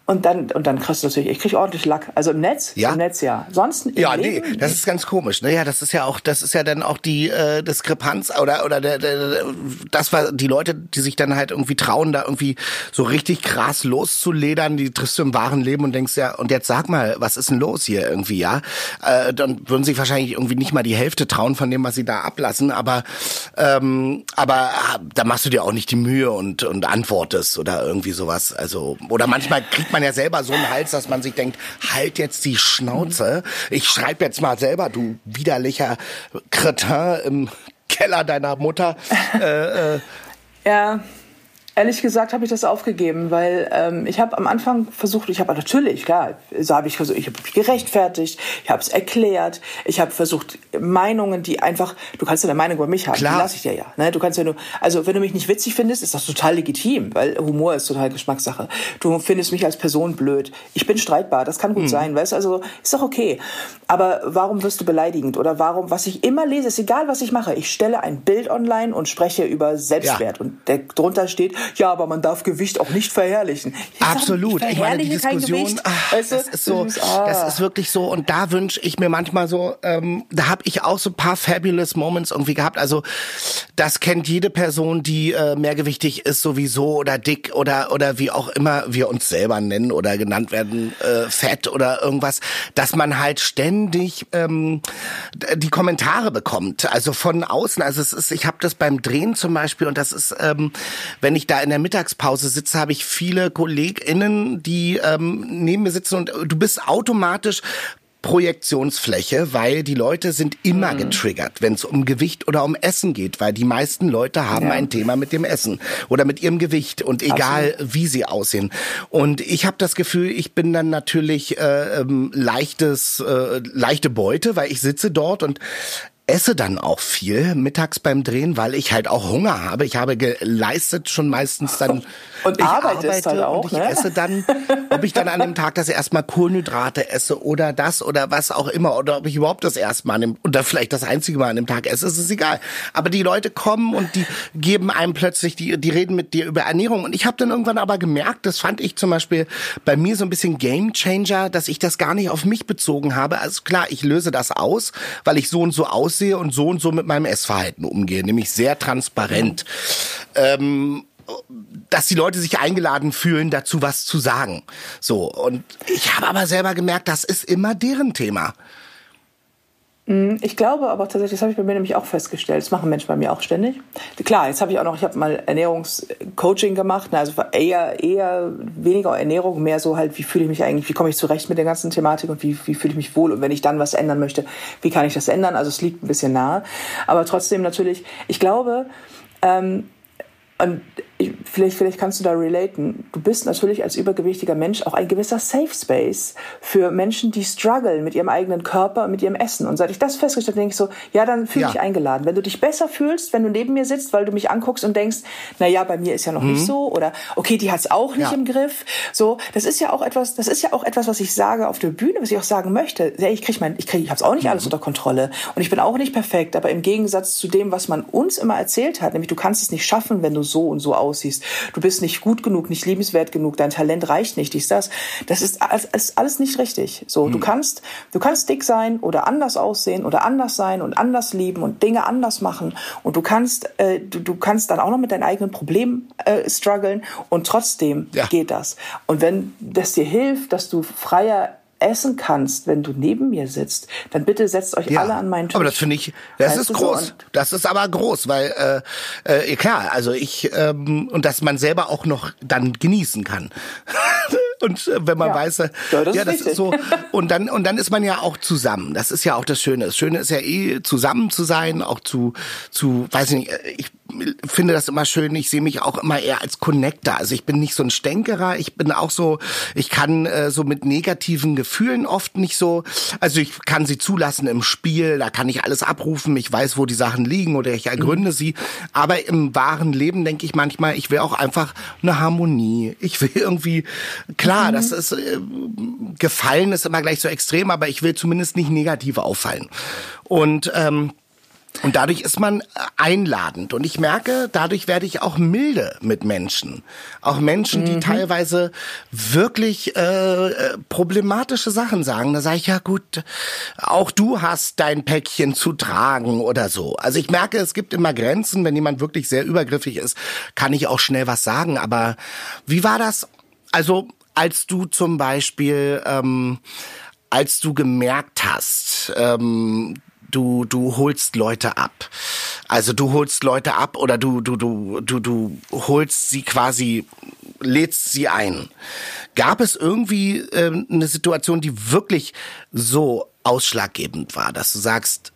Und dann, und dann kriegst du natürlich, ich krieg ordentlich Lack. Also im Netz, ja? im Netz ja. Sonst im Ja, Leben, nee, das ist ganz komisch. Naja, das ist ja auch, das ist ja dann auch die äh, Diskrepanz oder oder der, der, das war die Leute, die sich dann halt irgendwie trauen, da irgendwie so richtig krass loszuledern, die triffst du im wahren Leben und denkst ja, und jetzt sag mal, was ist denn los hier irgendwie, ja? Äh, dann würden sich wahrscheinlich irgendwie nicht mal die Hälfte trauen von dem, was sie da ablassen, aber ähm, aber äh, da machst du dir auch nicht die Mühe und und antwortest oder irgendwie sowas. Also oder manchmal kriegt man man ja selber so einen Hals, dass man sich denkt, halt jetzt die Schnauze. Ich schreibe jetzt mal selber, du widerlicher Kretin im Keller deiner Mutter. äh, äh. Ja, Ehrlich gesagt habe ich das aufgegeben, weil ähm, ich habe am Anfang versucht, ich habe natürlich, klar, so habe ich versucht, ich habe mich gerechtfertigt, ich habe es erklärt, ich habe versucht Meinungen, die einfach, du kannst ja eine Meinung über mich haben, klar. die lasse ich dir ja. Ne? Du kannst ja nur, also wenn du mich nicht witzig findest, ist das total legitim, weil Humor ist total Geschmackssache. Du findest mich als Person blöd, ich bin streitbar, das kann gut hm. sein, weißt? Also ist doch okay. Aber warum wirst du beleidigend oder warum? Was ich immer lese, ist egal, was ich mache. Ich stelle ein Bild online und spreche über Selbstwert ja. und der, drunter steht ja, aber man darf Gewicht auch nicht verherrlichen. Ich Absolut. Sag, ich, ich meine, die Diskussion, ach, weißt du? das ist so, ah. das ist wirklich so. Und da wünsche ich mir manchmal so, ähm, da habe ich auch so ein paar fabulous Moments irgendwie gehabt. Also das kennt jede Person, die äh, mehrgewichtig ist sowieso oder dick oder oder wie auch immer wir uns selber nennen oder genannt werden, äh, fett oder irgendwas, dass man halt ständig ähm, die Kommentare bekommt. Also von außen. Also es ist, ich habe das beim Drehen zum Beispiel und das ist, ähm, wenn ich da in der Mittagspause sitze, habe ich viele KollegInnen, die ähm, neben mir sitzen und du bist automatisch Projektionsfläche, weil die Leute sind immer mhm. getriggert, wenn es um Gewicht oder um Essen geht, weil die meisten Leute haben ja. ein Thema mit dem Essen oder mit ihrem Gewicht und egal Absolut. wie sie aussehen. Und ich habe das Gefühl, ich bin dann natürlich äh, ähm, leichtes, äh, leichte Beute, weil ich sitze dort und esse dann auch viel mittags beim Drehen, weil ich halt auch Hunger habe. Ich habe geleistet schon meistens dann (laughs) und ich arbeite halt auch, und ich ne? esse dann, ob ich dann an dem Tag das erstmal Kohlenhydrate esse oder das oder was auch immer oder ob ich überhaupt das erstmal an dem oder vielleicht das einzige Mal an dem Tag esse, ist es egal. Aber die Leute kommen und die geben einem plötzlich die die reden mit dir über Ernährung und ich habe dann irgendwann aber gemerkt, das fand ich zum Beispiel bei mir so ein bisschen Game Changer, dass ich das gar nicht auf mich bezogen habe. Also klar, ich löse das aus, weil ich so und so aus aussehe und so und so mit meinem Essverhalten umgehe, nämlich sehr transparent. Ähm, dass die Leute sich eingeladen fühlen, dazu was zu sagen. So. Und ich habe aber selber gemerkt, das ist immer deren Thema. Mm, ich glaube aber tatsächlich, das habe ich bei mir nämlich auch festgestellt, das machen Menschen bei mir auch ständig. Klar, jetzt habe ich auch noch, ich habe mal Ernährungscoaching gemacht, ne, also eher, eher weniger Ernährung, mehr so halt, wie fühle ich mich eigentlich, wie komme ich zurecht mit der ganzen Thematik und wie, wie fühle ich mich wohl und wenn ich dann was ändern möchte, wie kann ich das ändern? Also es liegt ein bisschen nahe. Aber trotzdem natürlich, ich glaube, ähm, und vielleicht, vielleicht kannst du da relaten. Du bist natürlich als übergewichtiger Mensch auch ein gewisser Safe Space für Menschen, die strugglen mit ihrem eigenen Körper und mit ihrem Essen. Und seit ich das festgestellt habe, denke ich so, ja, dann fühle ja. dich eingeladen. Wenn du dich besser fühlst, wenn du neben mir sitzt, weil du mich anguckst und denkst, na ja, bei mir ist ja noch mhm. nicht so oder okay, die hat's auch nicht ja. im Griff. So, das ist ja auch etwas, das ist ja auch etwas, was ich sage auf der Bühne, was ich auch sagen möchte. Ja, ich krieg mein, ich krieg, ich hab's auch nicht mhm. alles unter Kontrolle und ich bin auch nicht perfekt, aber im Gegensatz zu dem, was man uns immer erzählt hat, nämlich du kannst es nicht schaffen, wenn du so und so aussiehst aussiehst. Du bist nicht gut genug, nicht liebenswert genug, dein Talent reicht nicht, dies, das. Das ist alles, ist alles nicht richtig. So, hm. du kannst, du kannst dick sein oder anders aussehen oder anders sein und anders lieben und Dinge anders machen und du kannst, äh, du, du kannst dann auch noch mit deinen eigenen Problemen äh, strugglen und trotzdem ja. geht das. Und wenn das dir hilft, dass du freier essen kannst, wenn du neben mir sitzt, dann bitte setzt euch ja, alle an meinen Tisch. Aber das finde ich, das weißt ist groß. So? Das ist aber groß, weil äh, äh, klar, also ich ähm, und dass man selber auch noch dann genießen kann. (laughs) und äh, wenn man ja. weiß, äh, ja, das, ja, das ist, so (laughs) und dann und dann ist man ja auch zusammen. Das ist ja auch das Schöne. Das Schöne ist ja eh zusammen zu sein, auch zu zu weiß ich nicht, äh, ich finde das immer schön. Ich sehe mich auch immer eher als Connector. Also ich bin nicht so ein Stänkerer. Ich bin auch so, ich kann äh, so mit negativen Gefühlen oft nicht so, also ich kann sie zulassen im Spiel, da kann ich alles abrufen. Ich weiß, wo die Sachen liegen oder ich ergründe mhm. sie. Aber im wahren Leben denke ich manchmal, ich will auch einfach eine Harmonie. Ich will irgendwie, klar, mhm. das ist, äh, gefallen ist immer gleich so extrem, aber ich will zumindest nicht negativ auffallen. Und ähm, und dadurch ist man einladend. Und ich merke, dadurch werde ich auch milde mit Menschen. Auch Menschen, die mhm. teilweise wirklich äh, problematische Sachen sagen. Da sage ich, ja gut, auch du hast dein Päckchen zu tragen oder so. Also ich merke, es gibt immer Grenzen. Wenn jemand wirklich sehr übergriffig ist, kann ich auch schnell was sagen. Aber wie war das? Also als du zum Beispiel... Ähm, als du gemerkt hast, ähm, du du holst Leute ab. Also du holst Leute ab oder du du du du du holst sie quasi lädst sie ein. Gab es irgendwie äh, eine Situation, die wirklich so ausschlaggebend war, dass du sagst,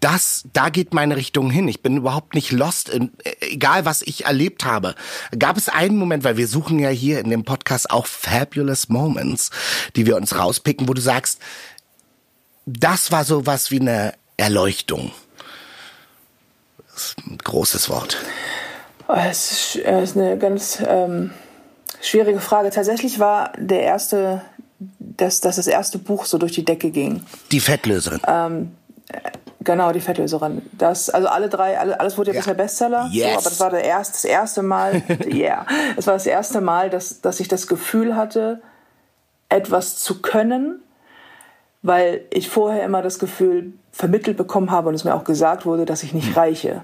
das, da geht meine Richtung hin. Ich bin überhaupt nicht lost, in, egal was ich erlebt habe. Gab es einen Moment, weil wir suchen ja hier in dem Podcast auch fabulous Moments, die wir uns rauspicken, wo du sagst, das war so was wie eine Erleuchtung. Das ist ein großes Wort. Oh, es ist eine ganz ähm, schwierige Frage. Tatsächlich war der erste, dass, dass das erste Buch so durch die Decke ging. Die Fettlöserin. Ähm, Genau, die Fettlöserin. Das, also alle drei, alle, alles wurde ja, ja. bisher Bestseller. Yes. So, aber das war der erste, das erste Mal, (laughs) yeah, es war das erste Mal, dass, dass ich das Gefühl hatte, etwas zu können, weil ich vorher immer das Gefühl vermittelt bekommen habe und es mir auch gesagt wurde, dass ich nicht hm. reiche.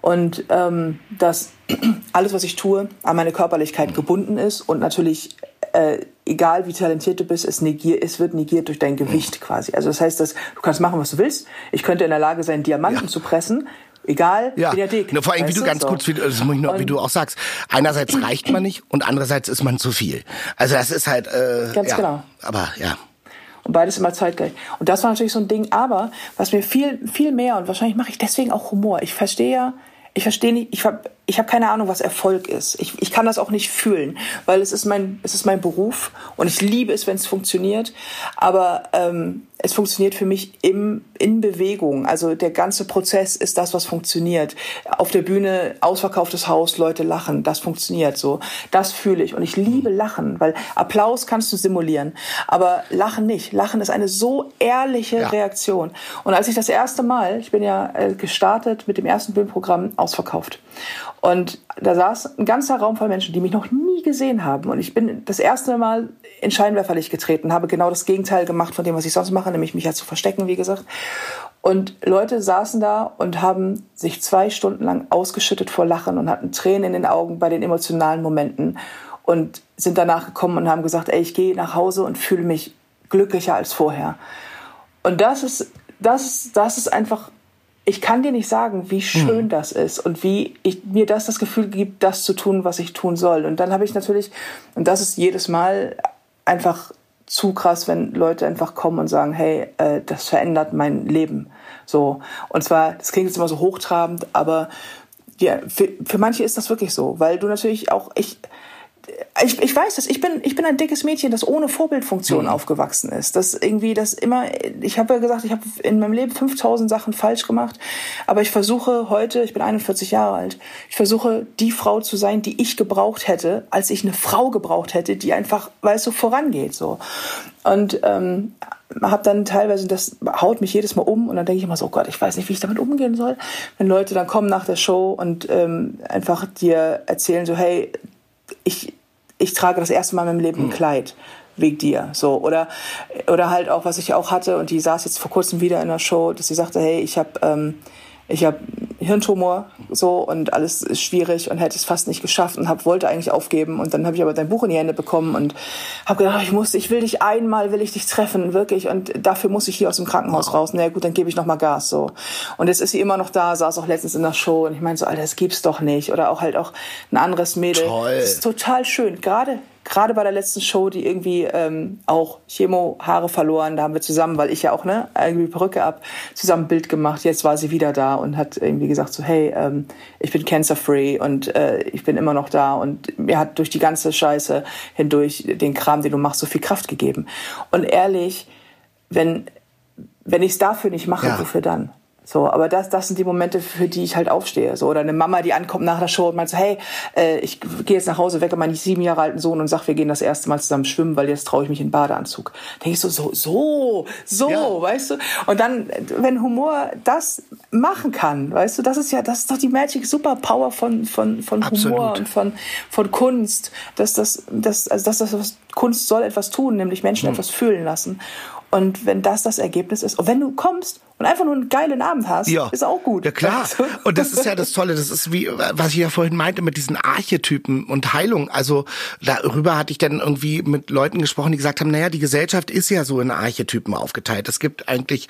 Und ähm, dass (clears throat) alles, was ich tue, an meine Körperlichkeit gebunden ist und natürlich äh, egal wie talentiert du bist, es, negiert, es wird negiert durch dein Gewicht quasi. Also das heißt, dass du kannst machen, was du willst. Ich könnte in der Lage sein, Diamanten ja. zu pressen. Egal, ja. wie der dick. Vor allem, wie du ganz so. kurz, wie, das muss ich noch, wie du auch sagst. Einerseits reicht man nicht und andererseits ist man zu viel. Also das ist halt, äh, ganz ja. genau. Aber ja. Und beides immer zeitgleich. Und das war natürlich so ein Ding. Aber was mir viel, viel mehr und wahrscheinlich mache ich deswegen auch Humor. Ich verstehe ja, ich verstehe nicht, ich habe ich hab keine Ahnung, was Erfolg ist. Ich, ich kann das auch nicht fühlen, weil es ist mein, es ist mein Beruf und ich liebe es, wenn es funktioniert. Aber ähm, es funktioniert für mich im, in Bewegung. Also der ganze Prozess ist das, was funktioniert. Auf der Bühne ausverkauftes Haus, Leute lachen, das funktioniert so. Das fühle ich und ich liebe Lachen, weil Applaus kannst du simulieren, aber Lachen nicht. Lachen ist eine so ehrliche ja. Reaktion. Und als ich das erste Mal, ich bin ja äh, gestartet mit dem ersten Bühnenprogramm ausverkauft und da saß ein ganzer Raum voll Menschen, die mich noch nie gesehen haben. Und ich bin das erste Mal in Scheinwerferlicht getreten, habe genau das Gegenteil gemacht von dem, was ich sonst mache, nämlich mich ja zu verstecken, wie gesagt. Und Leute saßen da und haben sich zwei Stunden lang ausgeschüttet vor Lachen und hatten Tränen in den Augen bei den emotionalen Momenten und sind danach gekommen und haben gesagt, ey, ich gehe nach Hause und fühle mich glücklicher als vorher. Und das ist, das, das ist einfach ich kann dir nicht sagen, wie schön mhm. das ist und wie ich, mir das das Gefühl gibt, das zu tun, was ich tun soll. Und dann habe ich natürlich, und das ist jedes Mal einfach zu krass, wenn Leute einfach kommen und sagen, hey, äh, das verändert mein Leben. So. Und zwar, das klingt jetzt immer so hochtrabend, aber ja, für, für manche ist das wirklich so, weil du natürlich auch, ich, ich, ich weiß das, ich bin, ich bin ein dickes Mädchen, das ohne Vorbildfunktion mhm. aufgewachsen ist. Das irgendwie, das immer, ich habe ja gesagt, ich habe in meinem Leben 5000 Sachen falsch gemacht, aber ich versuche heute, ich bin 41 Jahre alt, ich versuche die Frau zu sein, die ich gebraucht hätte, als ich eine Frau gebraucht hätte, die einfach, weißt du, vorangeht, so. Und, ähm, habe dann teilweise, das haut mich jedes Mal um und dann denke ich immer so, oh Gott, ich weiß nicht, wie ich damit umgehen soll. Wenn Leute dann kommen nach der Show und ähm, einfach dir erzählen so, hey, ich, ich trage das erste Mal in meinem Leben ein hm. Kleid wegen dir so oder oder halt auch was ich auch hatte und die saß jetzt vor kurzem wieder in der Show dass sie sagte hey ich habe ähm, ich habe Hirntumor so und alles ist schwierig und hätte es fast nicht geschafft und hab, wollte eigentlich aufgeben und dann habe ich aber dein Buch in die Hände bekommen und habe gedacht, ich muss, ich will dich einmal, will ich dich treffen, wirklich und dafür muss ich hier aus dem Krankenhaus raus. Na ja, gut, dann gebe ich noch mal Gas so. Und jetzt ist sie immer noch da, saß auch letztens in der Show und ich meine so, Alter, das gibt's doch nicht oder auch halt auch ein anderes Mädel. Toll. Das ist total schön, gerade gerade bei der letzten Show, die irgendwie ähm, auch Chemo, Haare verloren, da haben wir zusammen, weil ich ja auch ne, irgendwie Perücke ab, zusammen ein Bild gemacht. Jetzt war sie wieder da und hat irgendwie gesagt so, hey, ähm, ich bin cancer-free und äh, ich bin immer noch da und mir hat durch die ganze Scheiße hindurch den Kram, den du machst, so viel Kraft gegeben. Und ehrlich, wenn wenn ich es dafür nicht mache, ja. wofür dann? So, aber das, das sind die Momente, für die ich halt aufstehe. So, oder eine Mama, die ankommt nach der Show und meint so, hey, äh, ich gehe jetzt nach Hause, wecke meinen sieben Jahre alten Sohn und sag, wir gehen das erste Mal zusammen schwimmen, weil jetzt traue ich mich in Badeanzug. Denke ich so, so, so, so, ja. weißt du? Und dann, wenn Humor das machen kann, weißt du, das ist ja, das ist doch die Magic Superpower von, von, von Humor und von, von Kunst. Dass das, das, also das, das, was Kunst soll etwas tun, nämlich Menschen hm. etwas fühlen lassen. Und wenn das das Ergebnis ist, und wenn du kommst und einfach nur einen geilen Abend hast, ja. ist auch gut. Ja klar. Und das ist ja das Tolle. Das ist wie, was ich ja vorhin meinte mit diesen Archetypen und Heilung. Also darüber hatte ich dann irgendwie mit Leuten gesprochen, die gesagt haben, naja, die Gesellschaft ist ja so in Archetypen aufgeteilt. Es gibt eigentlich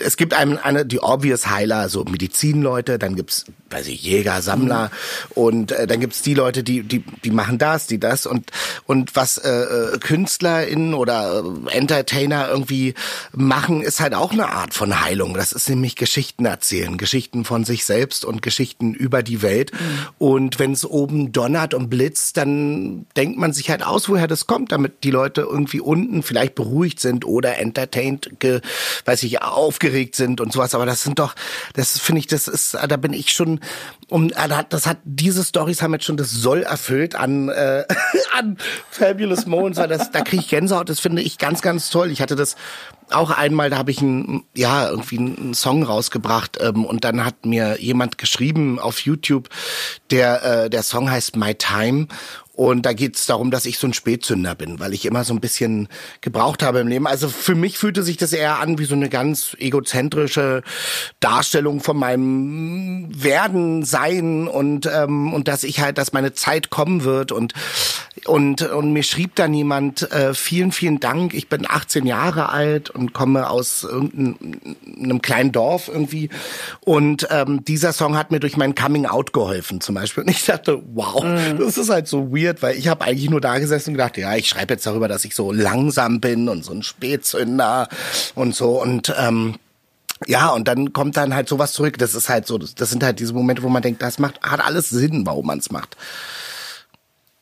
es gibt einem eine die obvious Heiler, so Medizinleute, dann gibt's weiß ich Jäger, Sammler mhm. und äh, dann gibt's die Leute, die die die machen das, die das und und was äh, äh KünstlerInnen oder äh, Entertainer irgendwie machen, ist halt auch eine Art von Heilung. Das ist nämlich Geschichten erzählen, Geschichten von sich selbst und Geschichten über die Welt. Mhm. Und wenn es oben donnert und blitzt, dann denkt man sich halt aus, woher das kommt, damit die Leute irgendwie unten vielleicht beruhigt sind oder entertained, ge, weiß ich, aufgeregt aufgeregt sind und sowas. Aber das sind doch, das finde ich, das ist, da bin ich schon, um, das hat, diese Stories haben jetzt schon das Soll erfüllt an, äh, (laughs) an Fabulous Moments, weil das, da kriege ich Gänsehaut, das finde ich ganz, ganz toll. Ich hatte das auch einmal, da habe ich ein, ja, irgendwie einen Song rausgebracht ähm, und dann hat mir jemand geschrieben auf YouTube, der, äh, der Song heißt My Time und da geht es darum, dass ich so ein Spätzünder bin, weil ich immer so ein bisschen gebraucht habe im Leben. Also für mich fühlte sich das eher an wie so eine ganz egozentrische Darstellung von meinem Werden, Sein und ähm, und dass ich halt, dass meine Zeit kommen wird und und und mir schrieb dann jemand äh, vielen vielen Dank. Ich bin 18 Jahre alt und komme aus irgendeinem kleinen Dorf irgendwie und ähm, dieser Song hat mir durch mein Coming Out geholfen zum Beispiel. Und ich dachte, wow, mm. das ist halt so weird weird, weil ich habe eigentlich nur da gesessen und gedacht, ja, ich schreibe jetzt darüber, dass ich so langsam bin und so ein Spätzünder und so und ähm, ja, und dann kommt dann halt sowas zurück. Das ist halt so, das sind halt diese Momente, wo man denkt, das macht, hat alles Sinn, warum man es macht.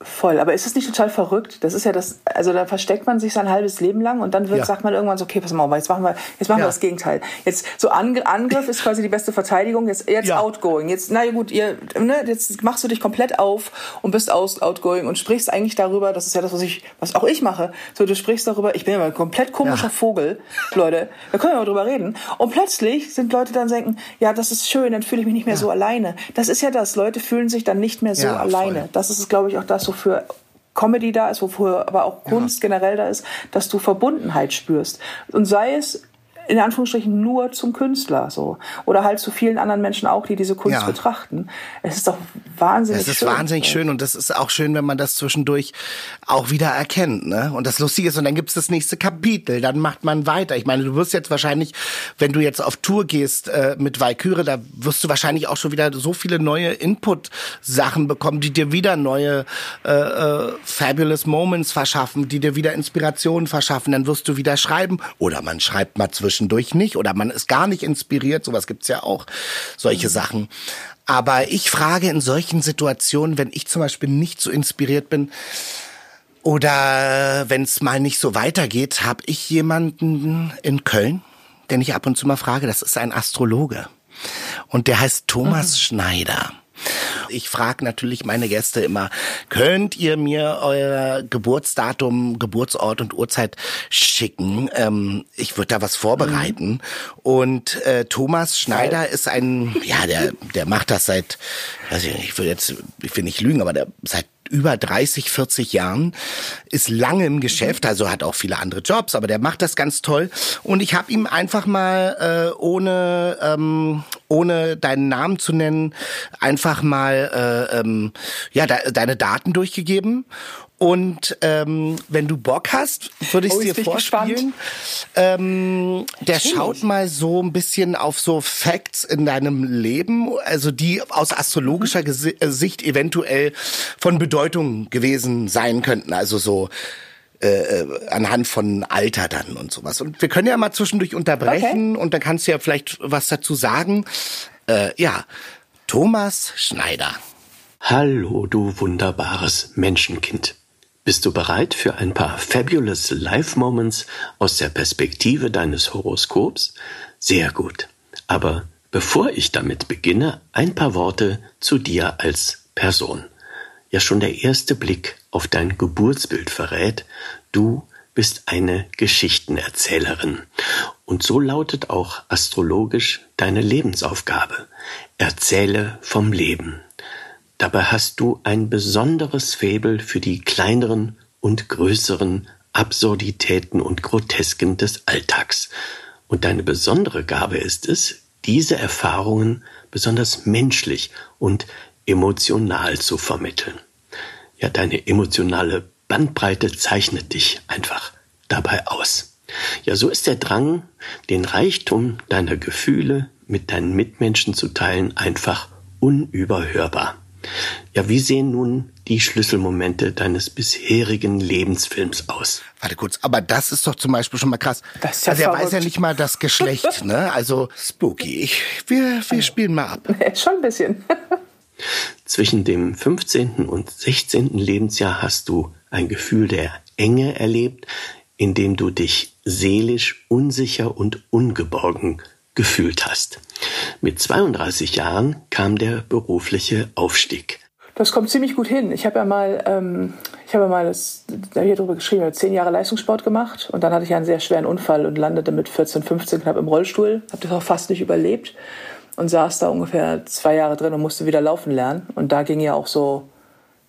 Voll, aber ist es nicht total verrückt? Das ist ja das, also da versteckt man sich sein halbes Leben lang und dann wird, ja. sagt man irgendwann so, okay, pass mal auf, jetzt machen wir, jetzt machen ja. wir das Gegenteil. Jetzt so Angriff ist quasi die beste Verteidigung, jetzt, jetzt ja. outgoing. Jetzt, na ja gut, ihr, ne, jetzt machst du dich komplett auf und bist aus, outgoing und sprichst eigentlich darüber, das ist ja das, was ich, was auch ich mache. So, du sprichst darüber, ich bin ja mal ein komplett komischer Vogel, Leute, da können wir mal drüber reden. Und plötzlich sind Leute dann denken, ja, das ist schön, dann fühle ich mich nicht mehr so alleine. Das ist ja das, Leute fühlen sich dann nicht mehr so alleine. Voll. Das ist, glaube ich, auch das, wofür Comedy da ist, wofür aber auch Kunst ja. generell da ist, dass du Verbundenheit spürst. Und sei es in Anführungsstrichen nur zum Künstler so oder halt zu vielen anderen Menschen auch, die diese Kunst ja. betrachten. Es ist doch wahnsinnig schön. Es ist schön. wahnsinnig schön und das ist auch schön, wenn man das zwischendurch auch wieder erkennt, ne? Und das Lustige ist und dann gibt's das nächste Kapitel, dann macht man weiter. Ich meine, du wirst jetzt wahrscheinlich, wenn du jetzt auf Tour gehst äh, mit Valkyrie, da wirst du wahrscheinlich auch schon wieder so viele neue Input-Sachen bekommen, die dir wieder neue äh, äh, fabulous Moments verschaffen, die dir wieder Inspirationen verschaffen. Dann wirst du wieder schreiben oder man schreibt mal zwischen zwischendurch nicht oder man ist gar nicht inspiriert. Sowas gibt's ja auch, solche mhm. Sachen. Aber ich frage in solchen Situationen, wenn ich zum Beispiel nicht so inspiriert bin, oder wenn es mal nicht so weitergeht, habe ich jemanden in Köln, den ich ab und zu mal frage. Das ist ein Astrologe. Und der heißt Thomas mhm. Schneider. Ich frage natürlich meine Gäste immer, könnt ihr mir euer Geburtsdatum, Geburtsort und Uhrzeit schicken? Ähm, ich würde da was vorbereiten. Mhm. Und äh, Thomas Schneider Voll. ist ein, ja, der, der macht das seit, also ich will jetzt, ich will nicht lügen, aber der seit über 30, 40 Jahren, ist lange im Geschäft, mhm. also hat auch viele andere Jobs, aber der macht das ganz toll. Und ich habe ihm einfach mal äh, ohne ähm, ohne deinen Namen zu nennen einfach mal äh, ähm, ja de deine Daten durchgegeben Und ähm, wenn du Bock hast, würde ich es Oh, dir ich vorspielen. Ähm, der Natürlich. schaut mal so ein bisschen auf so Facts in deinem Leben, also die aus astrologischer Gesi äh, Sicht eventuell von Bedeutung gewesen sein könnten. Also so äh, anhand von Alter dann und sowas. Und wir können ja mal zwischendurch unterbrechen und dann kannst du ja vielleicht was dazu sagen. Äh, ja, Thomas Schneider. Hallo, du wunderbares Menschenkind. Bist du bereit für ein paar fabulous Life Moments aus der Perspektive deines Horoskops? Sehr gut. Aber bevor ich damit beginne, ein paar Worte zu dir als Person. Ja, schon der erste Blick auf dein Geburtsbild verrät, du bist eine Geschichtenerzählerin. Und so lautet auch astrologisch deine Lebensaufgabe. Erzähle vom Leben. Dabei hast du ein besonderes Faible für die kleineren und größeren Absurditäten und Grotesken des Alltags. Und deine besondere Gabe ist es, diese Erfahrungen besonders menschlich und emotional zu vermitteln. Ja, deine emotionale Bandbreite zeichnet dich einfach dabei aus. Ja, so ist der Drang, den Reichtum deiner Gefühle mit deinen Mitmenschen zu teilen, einfach unüberhörbar. Ja, wie sehen nun die Schlüsselmomente deines bisherigen Lebensfilms aus? Warte kurz, aber das ist doch zum Beispiel schon mal krass. Das ist ja also er weiß ja nicht mal das Geschlecht, (laughs) ne? Also spooky. Ich, wir, wir spielen mal ab. (laughs) Schon ein bisschen. (laughs) Zwischen dem 15. und 16. Lebensjahr hast du ein Gefühl der Enge erlebt, in dem du dich seelisch unsicher und ungeborgen gefühlt hast. Mit 32 Jahren kam der berufliche Aufstieg. Das kommt ziemlich gut hin. Ich habe ja mal, ähm, ich habe ja mal das, da hier drüber geschrieben, ich habe zehn Jahre Leistungssport gemacht und dann hatte ich einen sehr schweren Unfall und landete mit 14, 15 knapp im Rollstuhl. Habe das auch fast nicht überlebt und saß da ungefähr zwei Jahre drin und musste wieder laufen lernen. Und da ging ja auch so,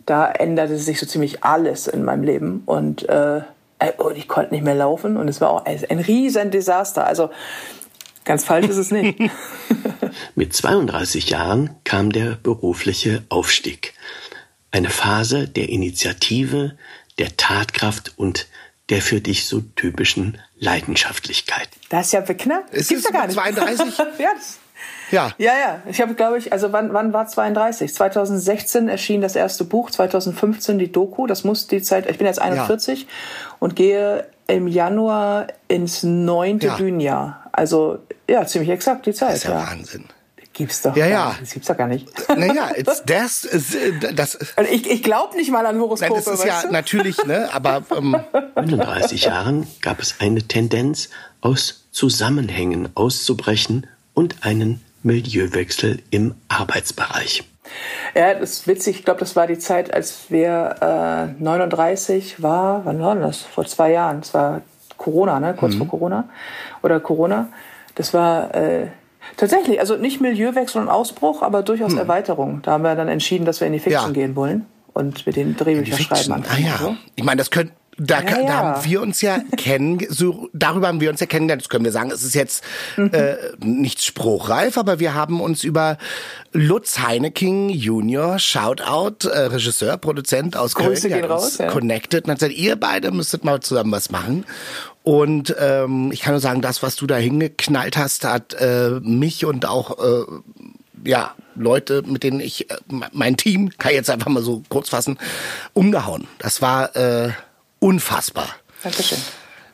da änderte sich so ziemlich alles in meinem Leben und, äh, und ich konnte nicht mehr laufen und es war auch ein riesen Desaster. Also ganz falsch ist es nicht. (laughs) Mit 32 Jahren kam der berufliche Aufstieg. Eine Phase der Initiative, der Tatkraft und der für dich so typischen Leidenschaftlichkeit. Das ist ja beknackt. Es ja gar nicht. 32? (laughs) ja, das, Ja. Ja, ja. Ich habe, glaube ich, also wann, wann war 32? 2016 erschien das erste Buch, 2015 die Doku. Das muss die Zeit. Ich bin jetzt 41 und gehe im Januar ins neunte Ja. Bühnenjahr. Also ja, ziemlich exakt die Zeit. Das ist ja, ja. Wahnsinn. Gibt's doch. Ja, ja. nicht. Das gibt's doch gar nicht. Naja, it's, (laughs) das, ist, das, Und ich ich glaube nicht mal an nein, Horoskope. das ist ja du? natürlich, ne, aber ähm, 39 Jahren gab es eine Tendenz, aus Zusammenhängen auszubrechen und einen Milieuwechsel im Arbeitsbereich. Ja, das ist witzig. Ich glaube, das war die Zeit, als wir äh, 39 war. Wann war denn das? Vor zwei Jahren. Das war Corona, ne? Kurz vor Corona. Oder Corona. Das war äh, tatsächlich, also nicht Milieuwechsel und Ausbruch, aber durchaus Erweiterung. Da haben wir dann entschieden, dass wir in die Fiction Ja. gehen wollen und mit den Drehbücher schreiben Ah ja, So. ich meine, das können da, Ja, da ja. haben wir uns ja (laughs) kennen, so, darüber haben wir uns ja kennengelernt. Das können wir sagen, es ist jetzt äh, nicht spruchreif, aber wir haben uns über Lutz Heineking Junior, Shoutout, äh, Regisseur, Produzent aus Grüße Köln, gehen raus, ja. connected und hat gesagt, ihr beide müsstet mal zusammen was machen. Und ähm, ich kann nur sagen, das, was du da hingeknallt hast, hat äh, mich und auch äh, ja, Leute, mit denen ich, äh, mein Team, kann ich jetzt einfach mal so kurz fassen, umgehauen. Das war äh, unfassbar. Dankeschön.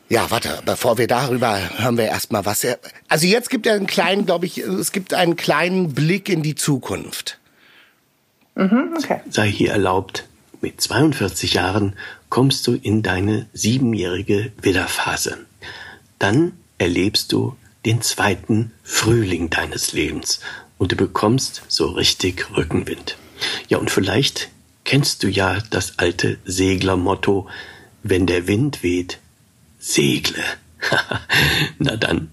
Ja, warte, bevor wir darüber hören wir erstmal was er. Also jetzt gibt er einen kleinen, glaube ich, es gibt einen kleinen Blick in die Zukunft. Okay. Sei hier erlaubt, mit 42 Jahren kommst du in deine siebenjährige Widderphase. Dann erlebst du den zweiten Frühling deines Lebens und du bekommst so richtig Rückenwind. Ja, und vielleicht kennst du ja das alte Seglermotto, wenn der Wind weht, segle. (laughs) Na dann,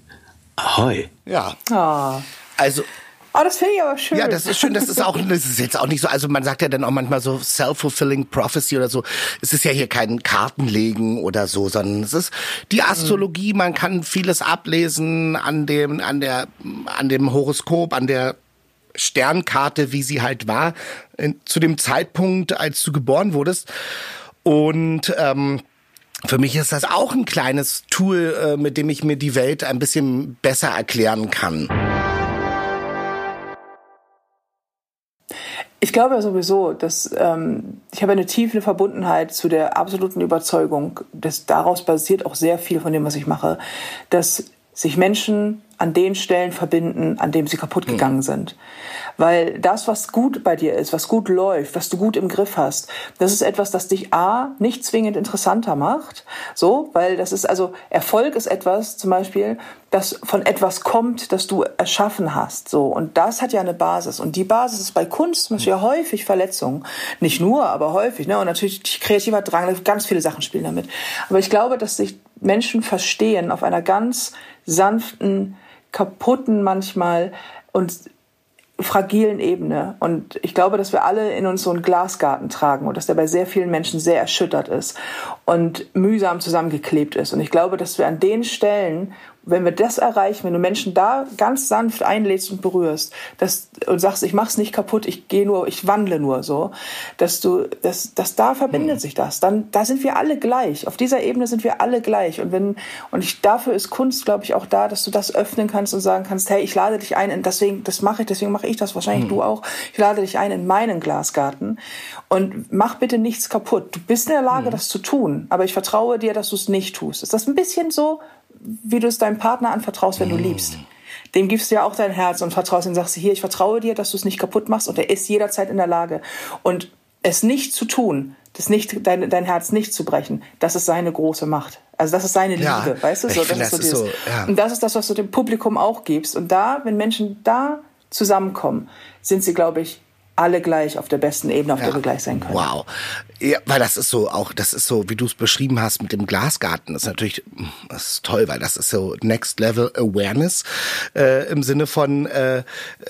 ahoi. Ja. Ah. Also Oh, das finde ich aber schön. Ja, das ist schön. Das ist auch, das ist jetzt auch nicht so. Also man sagt ja dann auch manchmal so self-fulfilling prophecy oder so. Es ist ja hier kein Kartenlegen oder so, sondern es ist die Astrologie. Man kann vieles ablesen an dem, an der, an dem Horoskop, an der Sternkarte, wie sie halt war, zu dem Zeitpunkt, als du geboren wurdest. Und ähm, für mich ist das auch ein kleines Tool, äh, mit dem ich mir die Welt ein bisschen besser erklären kann. Ich glaube ja sowieso, dass ähm, ich habe eine tiefe Verbundenheit zu der absoluten Überzeugung, dass daraus basiert auch sehr viel von dem, was ich mache, dass sich Menschen an den Stellen verbinden, an denen sie kaputt hm. gegangen sind. Weil das, was gut bei dir ist, was gut läuft, was du gut im Griff hast, das ist etwas, das dich A, nicht zwingend interessanter macht. So, weil das ist also, Erfolg ist etwas, zum Beispiel, das von etwas kommt, das du erschaffen hast. So. Und das hat ja eine Basis. Und die Basis ist bei Kunst zum Beispiel ja häufig Verletzung. Nicht nur, aber häufig, ne? Und natürlich kreativer Drang, ganz viele Sachen spielen damit. Aber ich glaube, dass sich Menschen verstehen auf einer ganz sanften, kaputten manchmal und fragilen Ebene. Und ich glaube, dass wir alle in uns so einen Glasgarten tragen und dass der bei sehr vielen Menschen sehr erschüttert ist und mühsam zusammengeklebt ist. Und ich glaube, dass wir an den Stellen, wenn wir das erreichen, wenn du Menschen da ganz sanft einlädst und berührst, dass, und sagst, ich mach's nicht kaputt, ich gehe nur, ich wandle nur so, dass du, dass, dass da verbindet mhm. sich das. Dann, da sind wir alle gleich. Auf dieser Ebene sind wir alle gleich. Und wenn, und ich, dafür ist Kunst, glaube ich, auch da, dass du das öffnen kannst und sagen kannst, hey, ich lade dich ein, und deswegen, das mache ich, deswegen mache ich das, wahrscheinlich mhm. du auch. Ich lade dich ein in meinen Glasgarten und mach bitte nichts kaputt. Du bist in der Lage, mhm. das zu tun, aber ich vertraue dir, dass du es nicht tust. Ist das ein bisschen so wie du es deinem Partner anvertraust, wenn du mm. liebst. Dem gibst du ja auch dein Herz und vertraust ihm, sagst du, hier, ich vertraue dir, dass du es nicht kaputt machst und er ist jederzeit in der Lage. Und es nicht zu tun, das nicht, dein, dein Herz nicht zu brechen, das ist seine große Macht. Also das ist seine ja, Liebe, weißt du? So, das, ist so, dieses, so ja. Und das ist das, was du dem Publikum auch gibst. Und da, wenn Menschen da zusammenkommen, sind sie, glaube ich, alle gleich auf der besten Ebene, auf ja. der wir gleich sein können. Wow. Ja, weil das ist so auch, das ist so, wie du es beschrieben hast mit dem Glasgarten, das ist natürlich, das ist toll, weil das ist so Next Level Awareness äh, im Sinne von, äh,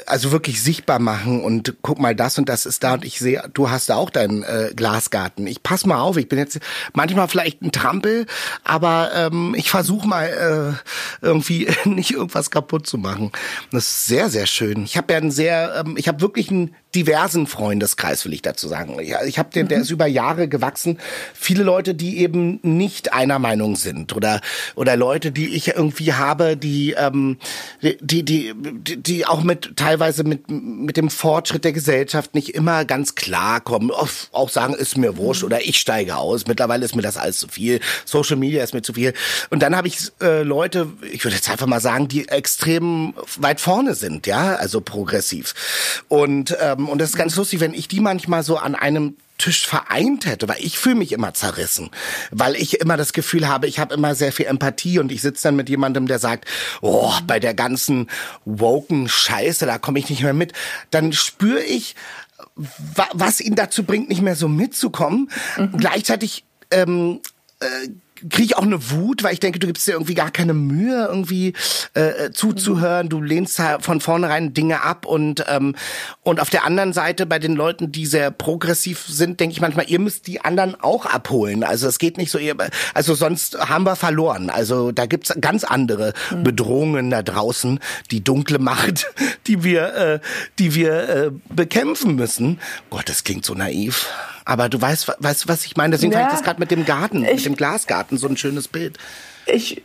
also wirklich sichtbar machen und guck mal, das und das ist da und ich sehe, du hast da auch deinen äh, Glasgarten. Ich pass mal auf, ich bin jetzt manchmal vielleicht ein Trampel, aber ähm, ich versuche mal äh, irgendwie (laughs) nicht irgendwas kaputt zu machen. Das ist sehr, sehr schön. Ich habe ja einen sehr, ähm, ich habe wirklich einen diversen Freundeskreis, will ich dazu sagen. Ja, ich habe den, mhm. der ist über Jahre gewachsen. Viele Leute, die eben nicht einer Meinung sind oder oder Leute, die ich irgendwie habe, die ähm, die, die die die auch mit teilweise mit mit dem Fortschritt der Gesellschaft nicht immer ganz klar kommen. Auch sagen, ist mir wurscht oder ich steige aus. Mittlerweile ist mir das alles zu viel. Social Media ist mir zu viel. Und dann habe ich äh, Leute, ich würde jetzt einfach mal sagen, die extrem weit vorne sind, ja, also progressiv. Und ähm. Und das ist ganz lustig, wenn ich die manchmal so an einem Tisch vereint hätte, weil ich fühle mich immer zerrissen, weil ich immer das Gefühl habe, ich habe immer sehr viel Empathie und ich sitze dann mit jemandem, der sagt, oh, bei der ganzen woken Scheiße, da komme ich nicht mehr mit. Dann spüre ich, was ihn dazu bringt, nicht mehr so mitzukommen. Mhm. Gleichzeitig ähm, äh, kriege ich auch eine Wut, weil ich denke, du gibst dir irgendwie gar keine Mühe, irgendwie äh, äh zuzuhören. Du lehnst von vornherein Dinge ab und ähm, und auf der anderen Seite bei den Leuten, die sehr progressiv sind, denke ich manchmal, ihr müsst die anderen auch abholen. Also es geht nicht so, ihr, also sonst haben wir verloren. Also da gibt's ganz andere mhm. Bedrohungen da draußen, die dunkle Macht, die wir, äh, die wir äh, bekämpfen müssen. Gott, das klingt so naiv. Aber du weißt, weißt was ich meine? Deswegen ja, fand ich das gerade mit dem Garten, ich, mit dem Glasgarten so ein schönes Bild. Ich,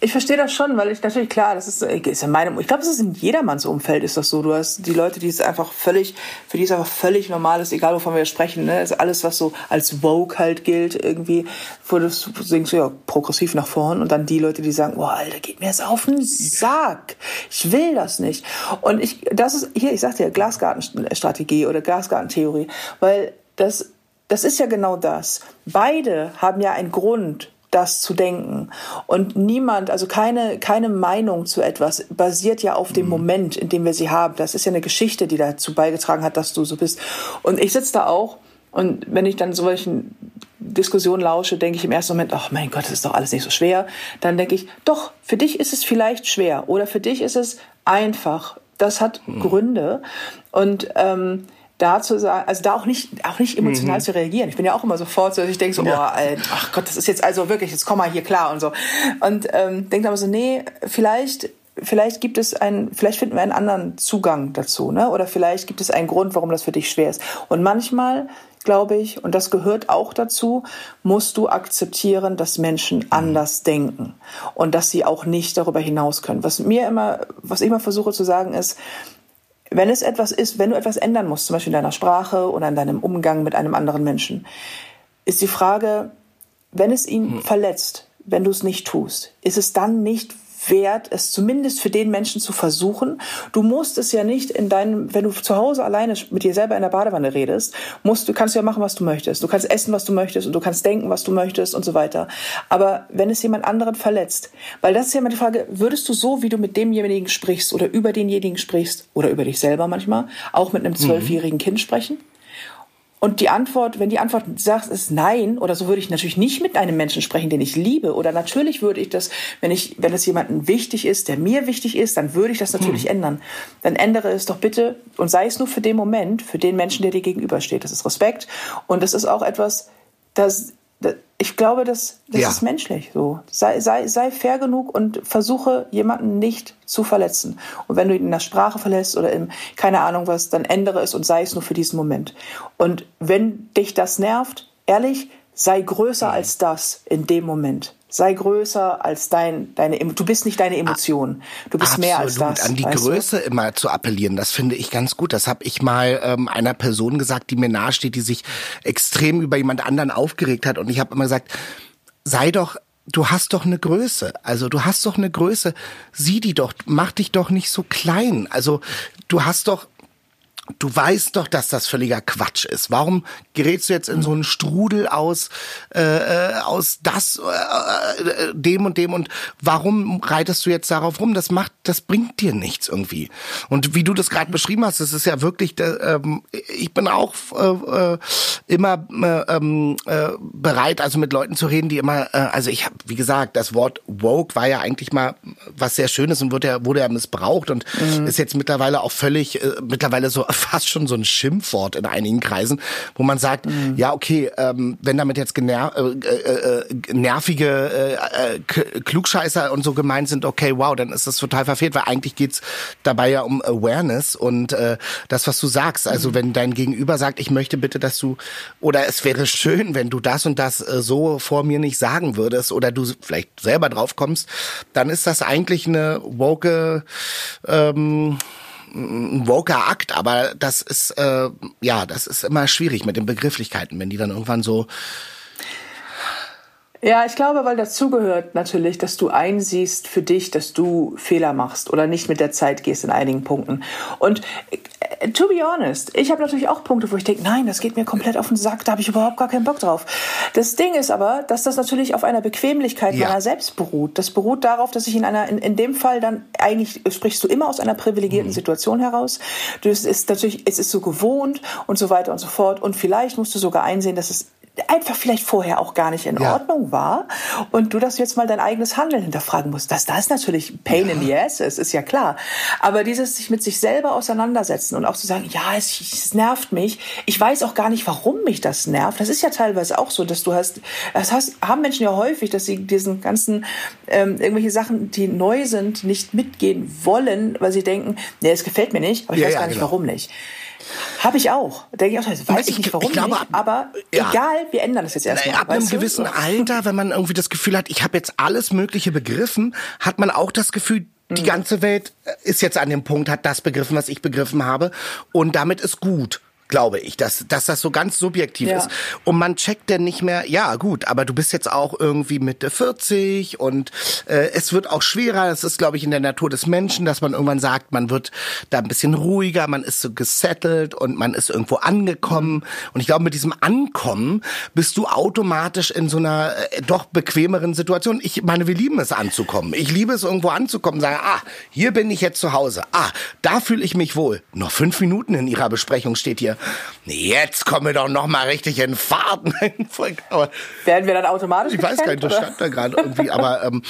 ich verstehe das schon, weil ich natürlich klar, das ist, ist in meinem, ich glaube, es ist in jedermanns Umfeld ist das so. Du hast die Leute, die es einfach völlig, für die es einfach völlig normal ist, egal wovon wir sprechen, ne, ist alles, was so als Vogue halt gilt, irgendwie, wo du denkst, ja, progressiv nach vorn und dann die Leute, die sagen, oh, Alter, geht mir das auf den Sack. Ich will das nicht. Und ich, das ist, hier, ich sag dir, Glasgartenstrategie oder Glasgartentheorie, weil das, das ist ja genau das. Beide haben ja einen Grund, das zu denken. Und niemand, also keine, keine Meinung zu etwas basiert ja auf dem mhm. Moment, in dem wir sie haben. Das ist ja eine Geschichte, die dazu beigetragen hat, dass du so bist. Und ich sitze da auch und wenn ich dann solchen Diskussionen lausche, denke ich im ersten Moment, ach mein Gott, das ist doch alles nicht so schwer. Dann denke ich, doch, für dich ist es vielleicht schwer oder für dich ist es einfach. Das hat mhm. Gründe. Und ähm, da zu sagen, also da auch nicht, auch nicht emotional mhm. zu reagieren. Ich bin ja auch immer sofort so, dass ich denke so, ja. oh, ach Gott, das ist jetzt also wirklich, jetzt komm mal hier klar und so. Und ähm, denke aber so, nee, vielleicht vielleicht gibt es einen, vielleicht finden wir einen anderen Zugang dazu, ne? Oder vielleicht gibt es einen Grund, warum das für dich schwer ist. Und manchmal glaube ich, und das gehört auch dazu, musst du akzeptieren, dass Menschen anders denken und dass sie auch nicht darüber hinaus können. Was mir immer, was ich immer versuche zu sagen ist, wenn es etwas ist, wenn du etwas ändern musst, zum Beispiel in deiner Sprache oder in deinem Umgang mit einem anderen Menschen, ist die Frage, wenn es ihn hm. verletzt, wenn du es nicht tust, ist es dann nicht wert, es zumindest für den Menschen zu versuchen. Du musst es ja nicht in deinem, wenn du zu Hause alleine mit dir selber in der Badewanne redest, musst du, kannst ja machen, was du möchtest. Du kannst essen, was du möchtest und du kannst denken, was du möchtest und so weiter. Aber wenn es jemand anderen verletzt, weil das ist ja immer die Frage, würdest du so, wie du mit demjenigen sprichst oder über denjenigen sprichst oder über dich selber manchmal, auch mit einem mhm. zwölfjährigen mhm. Kind sprechen? Und die Antwort, wenn die Antwort sagt, ist nein, oder so würde ich natürlich nicht mit einem Menschen sprechen, den ich liebe. Oder natürlich würde ich das, wenn ich, wenn es jemandem wichtig ist, der mir wichtig ist, dann würde ich das natürlich hm. ändern. Dann ändere es doch bitte und sei es nur für den Moment, für den Menschen, der dir gegenübersteht. Das ist Respekt. Und das ist auch etwas, das ich glaube, das, das ja. ist menschlich. So sei, sei, sei fair genug und versuche jemanden nicht zu verletzen. Und wenn du ihn in der Sprache verlässt oder in keine Ahnung was, dann ändere es und sei es nur für diesen Moment. Und wenn dich das nervt, ehrlich, sei größer als das in dem Moment. Sei größer als dein, deine, du bist nicht deine Emotion. Du bist Absolut. mehr als das. An die Größe du? immer zu appellieren, das finde ich ganz gut. Das habe ich mal ähm, einer Person gesagt, die mir nahesteht, die sich extrem über jemand anderen aufgeregt hat. Und ich habe immer gesagt, sei doch du hast doch eine Größe. Also du hast doch eine Größe. Sieh die doch, mach dich doch nicht so klein. Also du hast doch du weißt doch, dass das völliger Quatsch ist. Warum gerätst du jetzt in so einen Strudel aus äh, äh, aus das äh, äh, dem und dem und warum reitest du jetzt darauf rum? Das macht, das bringt dir nichts irgendwie. Und wie du das gerade beschrieben hast, das ist ja wirklich, äh, ich bin auch äh, äh, immer äh, ähm, äh, bereit, also mit Leuten zu reden, die immer, äh, also ich habe, wie gesagt, das Wort woke war ja eigentlich mal was sehr Schönes und wurde ja wurde ja missbraucht und mhm. ist jetzt mittlerweile auch völlig äh, mittlerweile so fast schon so ein Schimpfwort in einigen Kreisen, wo man sagt, mhm. ja okay, ähm, wenn damit jetzt gener äh, äh, äh nervige äh, äh Klugscheißer und so gemeint sind, okay, wow, dann ist das total verfehlt, weil eigentlich geht's dabei ja um Awareness und äh, das, was du sagst. Also mhm. wenn dein Gegenüber sagt, ich möchte bitte, dass du oder es wäre schön, wenn du das und das äh, so vor mir nicht sagen würdest oder du vielleicht selber drauf kommst, dann ist das eigentlich eine woke ähm, ein woker Akt, aber das ist äh, ja, das ist immer schwierig mit den Begrifflichkeiten, wenn die dann irgendwann so ja, ich glaube, weil dazugehört natürlich, dass du einsiehst für dich, dass du Fehler machst oder nicht mit der Zeit gehst in einigen Punkten. Und äh, to be honest, ich habe natürlich auch Punkte, wo ich denke, nein, das geht mir komplett auf den Sack, da habe ich überhaupt gar keinen Bock drauf. Das Ding ist aber, dass das natürlich auf einer Bequemlichkeit ja. meiner selbst beruht. Das beruht darauf, dass ich in einer, in, in dem Fall dann eigentlich sprichst du immer aus einer privilegierten mhm. Situation heraus. Du, es ist natürlich, es ist so gewohnt und so weiter und so fort. Und vielleicht musst du sogar einsehen, dass es einfach vielleicht vorher auch gar nicht in ja. Ordnung war und du das jetzt mal dein eigenes Handeln hinterfragen musst. Das, das ist natürlich Pain ja. in the ass, es ist ja klar. Aber dieses sich mit sich selber auseinandersetzen und auch zu sagen, ja, es, es nervt mich. Ich weiß auch gar nicht, warum mich das nervt. Das ist ja teilweise auch so, dass du hast, das hast, haben Menschen ja häufig, dass sie diesen ganzen, ähm, irgendwelche Sachen, die neu sind, nicht mitgehen wollen, weil sie denken, nee, es gefällt mir nicht, aber ich ja, weiß gar nicht, genau. warum nicht. Habe ich auch. Denke ich auch, weiß ich, nicht, warum ich glaube, nicht, aber ja. egal, wir ändern das jetzt erstmal. Ab einem gewissen du? Alter, wenn man irgendwie das Gefühl hat, ich habe jetzt alles Mögliche begriffen, hat man auch das Gefühl, die mhm. ganze Welt ist jetzt an dem Punkt, hat das begriffen, was ich begriffen habe und damit ist gut glaube ich, dass, dass das so ganz subjektiv ja. ist. Und man checkt dann nicht mehr, ja gut, aber du bist jetzt auch irgendwie Mitte 40 und äh, es wird auch schwerer. Das ist, glaube ich, in der Natur des Menschen, dass man irgendwann sagt, man wird da ein bisschen ruhiger, man ist so gesettelt und man ist irgendwo angekommen. Und ich glaube, mit diesem Ankommen bist du automatisch in so einer äh, doch bequemeren Situation. Ich meine, wir lieben es anzukommen. Ich liebe es, irgendwo anzukommen, sagen, ah, hier bin ich jetzt zu Hause. Ah, da fühle ich mich wohl. Noch fünf Minuten in Ihrer Besprechung steht hier jetzt kommen wir doch noch mal richtig in Fahrten. (laughs) Werden wir dann automatisch Ich weiß gar nicht, das stand da gerade irgendwie, aber ähm,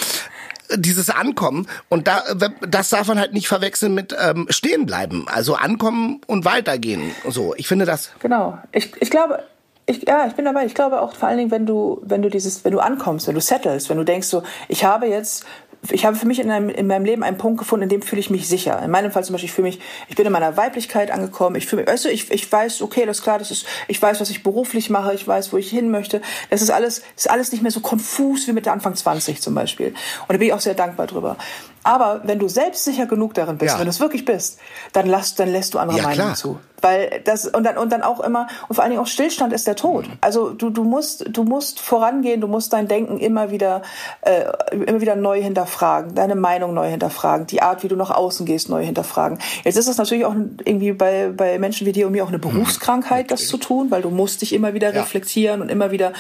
dieses Ankommen und da das darf man halt nicht verwechseln mit ähm, stehen bleiben. Also ankommen und weitergehen. So, ich finde das. Genau. Ich, ich glaube, ich, ja, ich bin dabei. Ich glaube auch vor allen Dingen, wenn du, wenn du dieses, wenn du ankommst, wenn du settlest, wenn du denkst so, ich habe jetzt ich habe für mich in, einem, in meinem Leben einen Punkt gefunden, in dem fühle ich mich sicher. In meinem Fall zum Beispiel, ich fühle mich, ich bin in meiner Weiblichkeit angekommen. Ich fühle mich, weißt du, ich, ich weiß, okay, das ist klar, das ist, ich weiß, was ich beruflich mache, ich weiß, wo ich hin möchte. Das ist alles, ist alles nicht mehr so konfus wie mit der Anfang 20 zum Beispiel. Und da bin ich auch sehr dankbar drüber. Aber wenn du selbstsicher genug darin bist, ja. wenn du es wirklich bist, dann, lass, dann lässt du andere ja, Meinungen zu. Weil das, und dann, und dann auch immer, und vor allen Dingen auch Stillstand ist der Tod. Also du, du musst, du musst vorangehen, du musst dein Denken immer wieder, äh, immer wieder neu hinterfragen, deine Meinung neu hinterfragen, die Art, wie du nach außen gehst, neu hinterfragen. Jetzt ist das natürlich auch irgendwie bei, bei Menschen wie dir und mir auch eine Berufskrankheit, mhm. das zu tun, weil du musst dich immer wieder ja. reflektieren und immer wieder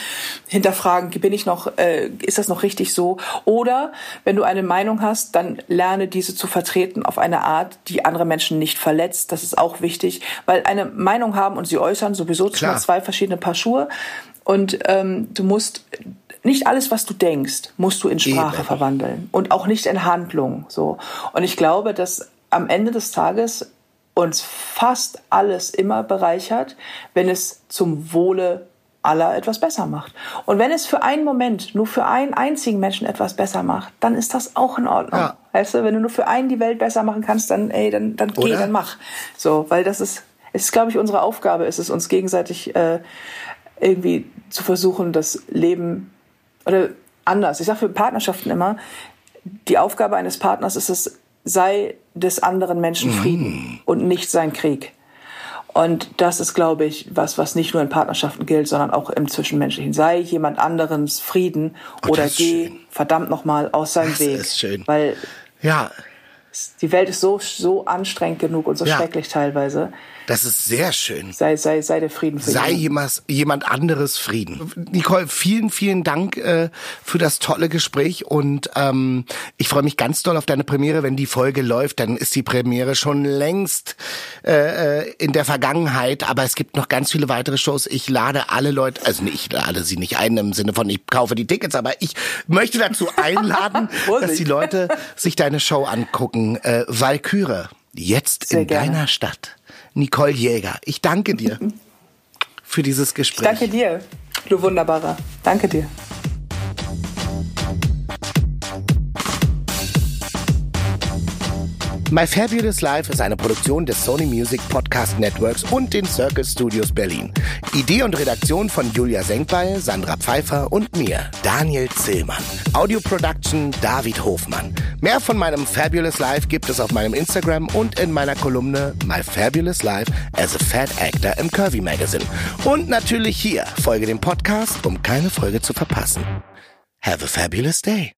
hinterfragen, bin ich noch, äh, ist das noch richtig so? Oder wenn du eine Meinung hast, dann lerne diese zu vertreten auf eine Art, die andere Menschen nicht verletzt. Das ist auch wichtig, weil eine Meinung haben und sie äußern sowieso Klar. zwei verschiedene Paar Schuhe. Und ähm, du musst nicht alles, was du denkst, musst du in Sprache Eben. verwandeln und auch nicht in Handlung. So. Und ich glaube, dass am Ende des Tages uns fast alles immer bereichert, wenn es zum Wohle aller etwas besser macht. Und wenn es für einen Moment nur für einen einzigen Menschen etwas besser macht, dann ist das auch in Ordnung. Ja. Weißt du, wenn du nur für einen die Welt besser machen kannst, dann ey, dann dann geh, dann mach. So, weil das ist es ist, glaube ich, unsere Aufgabe, ist es uns gegenseitig äh, irgendwie zu versuchen, das Leben oder anders. Ich sage für Partnerschaften immer, die Aufgabe eines Partners ist es, sei des anderen Menschen Frieden mm. und nicht sein Krieg. Und das ist, glaube ich, was, was nicht nur in Partnerschaften gilt, sondern auch im Zwischenmenschlichen. Sei jemand anderens Frieden oh, oder geh schön. verdammt nochmal aus seinem das Weg. Ist schön. Weil ja. die Welt ist so, so anstrengend genug und so ja. schrecklich teilweise. Das ist sehr schön. Sei, sei, sei der Frieden für Sei jemand, jemand anderes Frieden. Nicole, vielen, vielen Dank äh, für das tolle Gespräch und ähm, ich freue mich ganz doll auf deine Premiere. Wenn die Folge läuft, dann ist die Premiere schon längst äh, äh, in der Vergangenheit, aber es gibt noch ganz viele weitere Shows. Ich lade alle Leute, also nee, ich lade sie nicht ein im Sinne von ich kaufe die Tickets, aber ich möchte dazu (laughs) einladen, dass die Leute sich deine Show angucken. Äh, Valkyrie, jetzt Sehr in gerne. deiner Stadt. Nicole Jäger. Ich danke dir (laughs) für dieses Gespräch. Ich danke dir, du Wunderbarer. Danke dir. My Fabulous Life ist eine Produktion des Sony Music Podcast Networks und den Circus Studios Berlin. Idee und Redaktion von Julia Senkbeil, Sandra Pfeiffer und mir, Daniel Zillmann. Audio Production David Hofmann. Mehr von meinem Fabulous Life gibt es auf meinem Instagram und in meiner Kolumne My Fabulous Life as a Fat Actor im Curvy Magazine. Und natürlich hier, folge dem Podcast, um keine Folge zu verpassen. Have a fabulous day.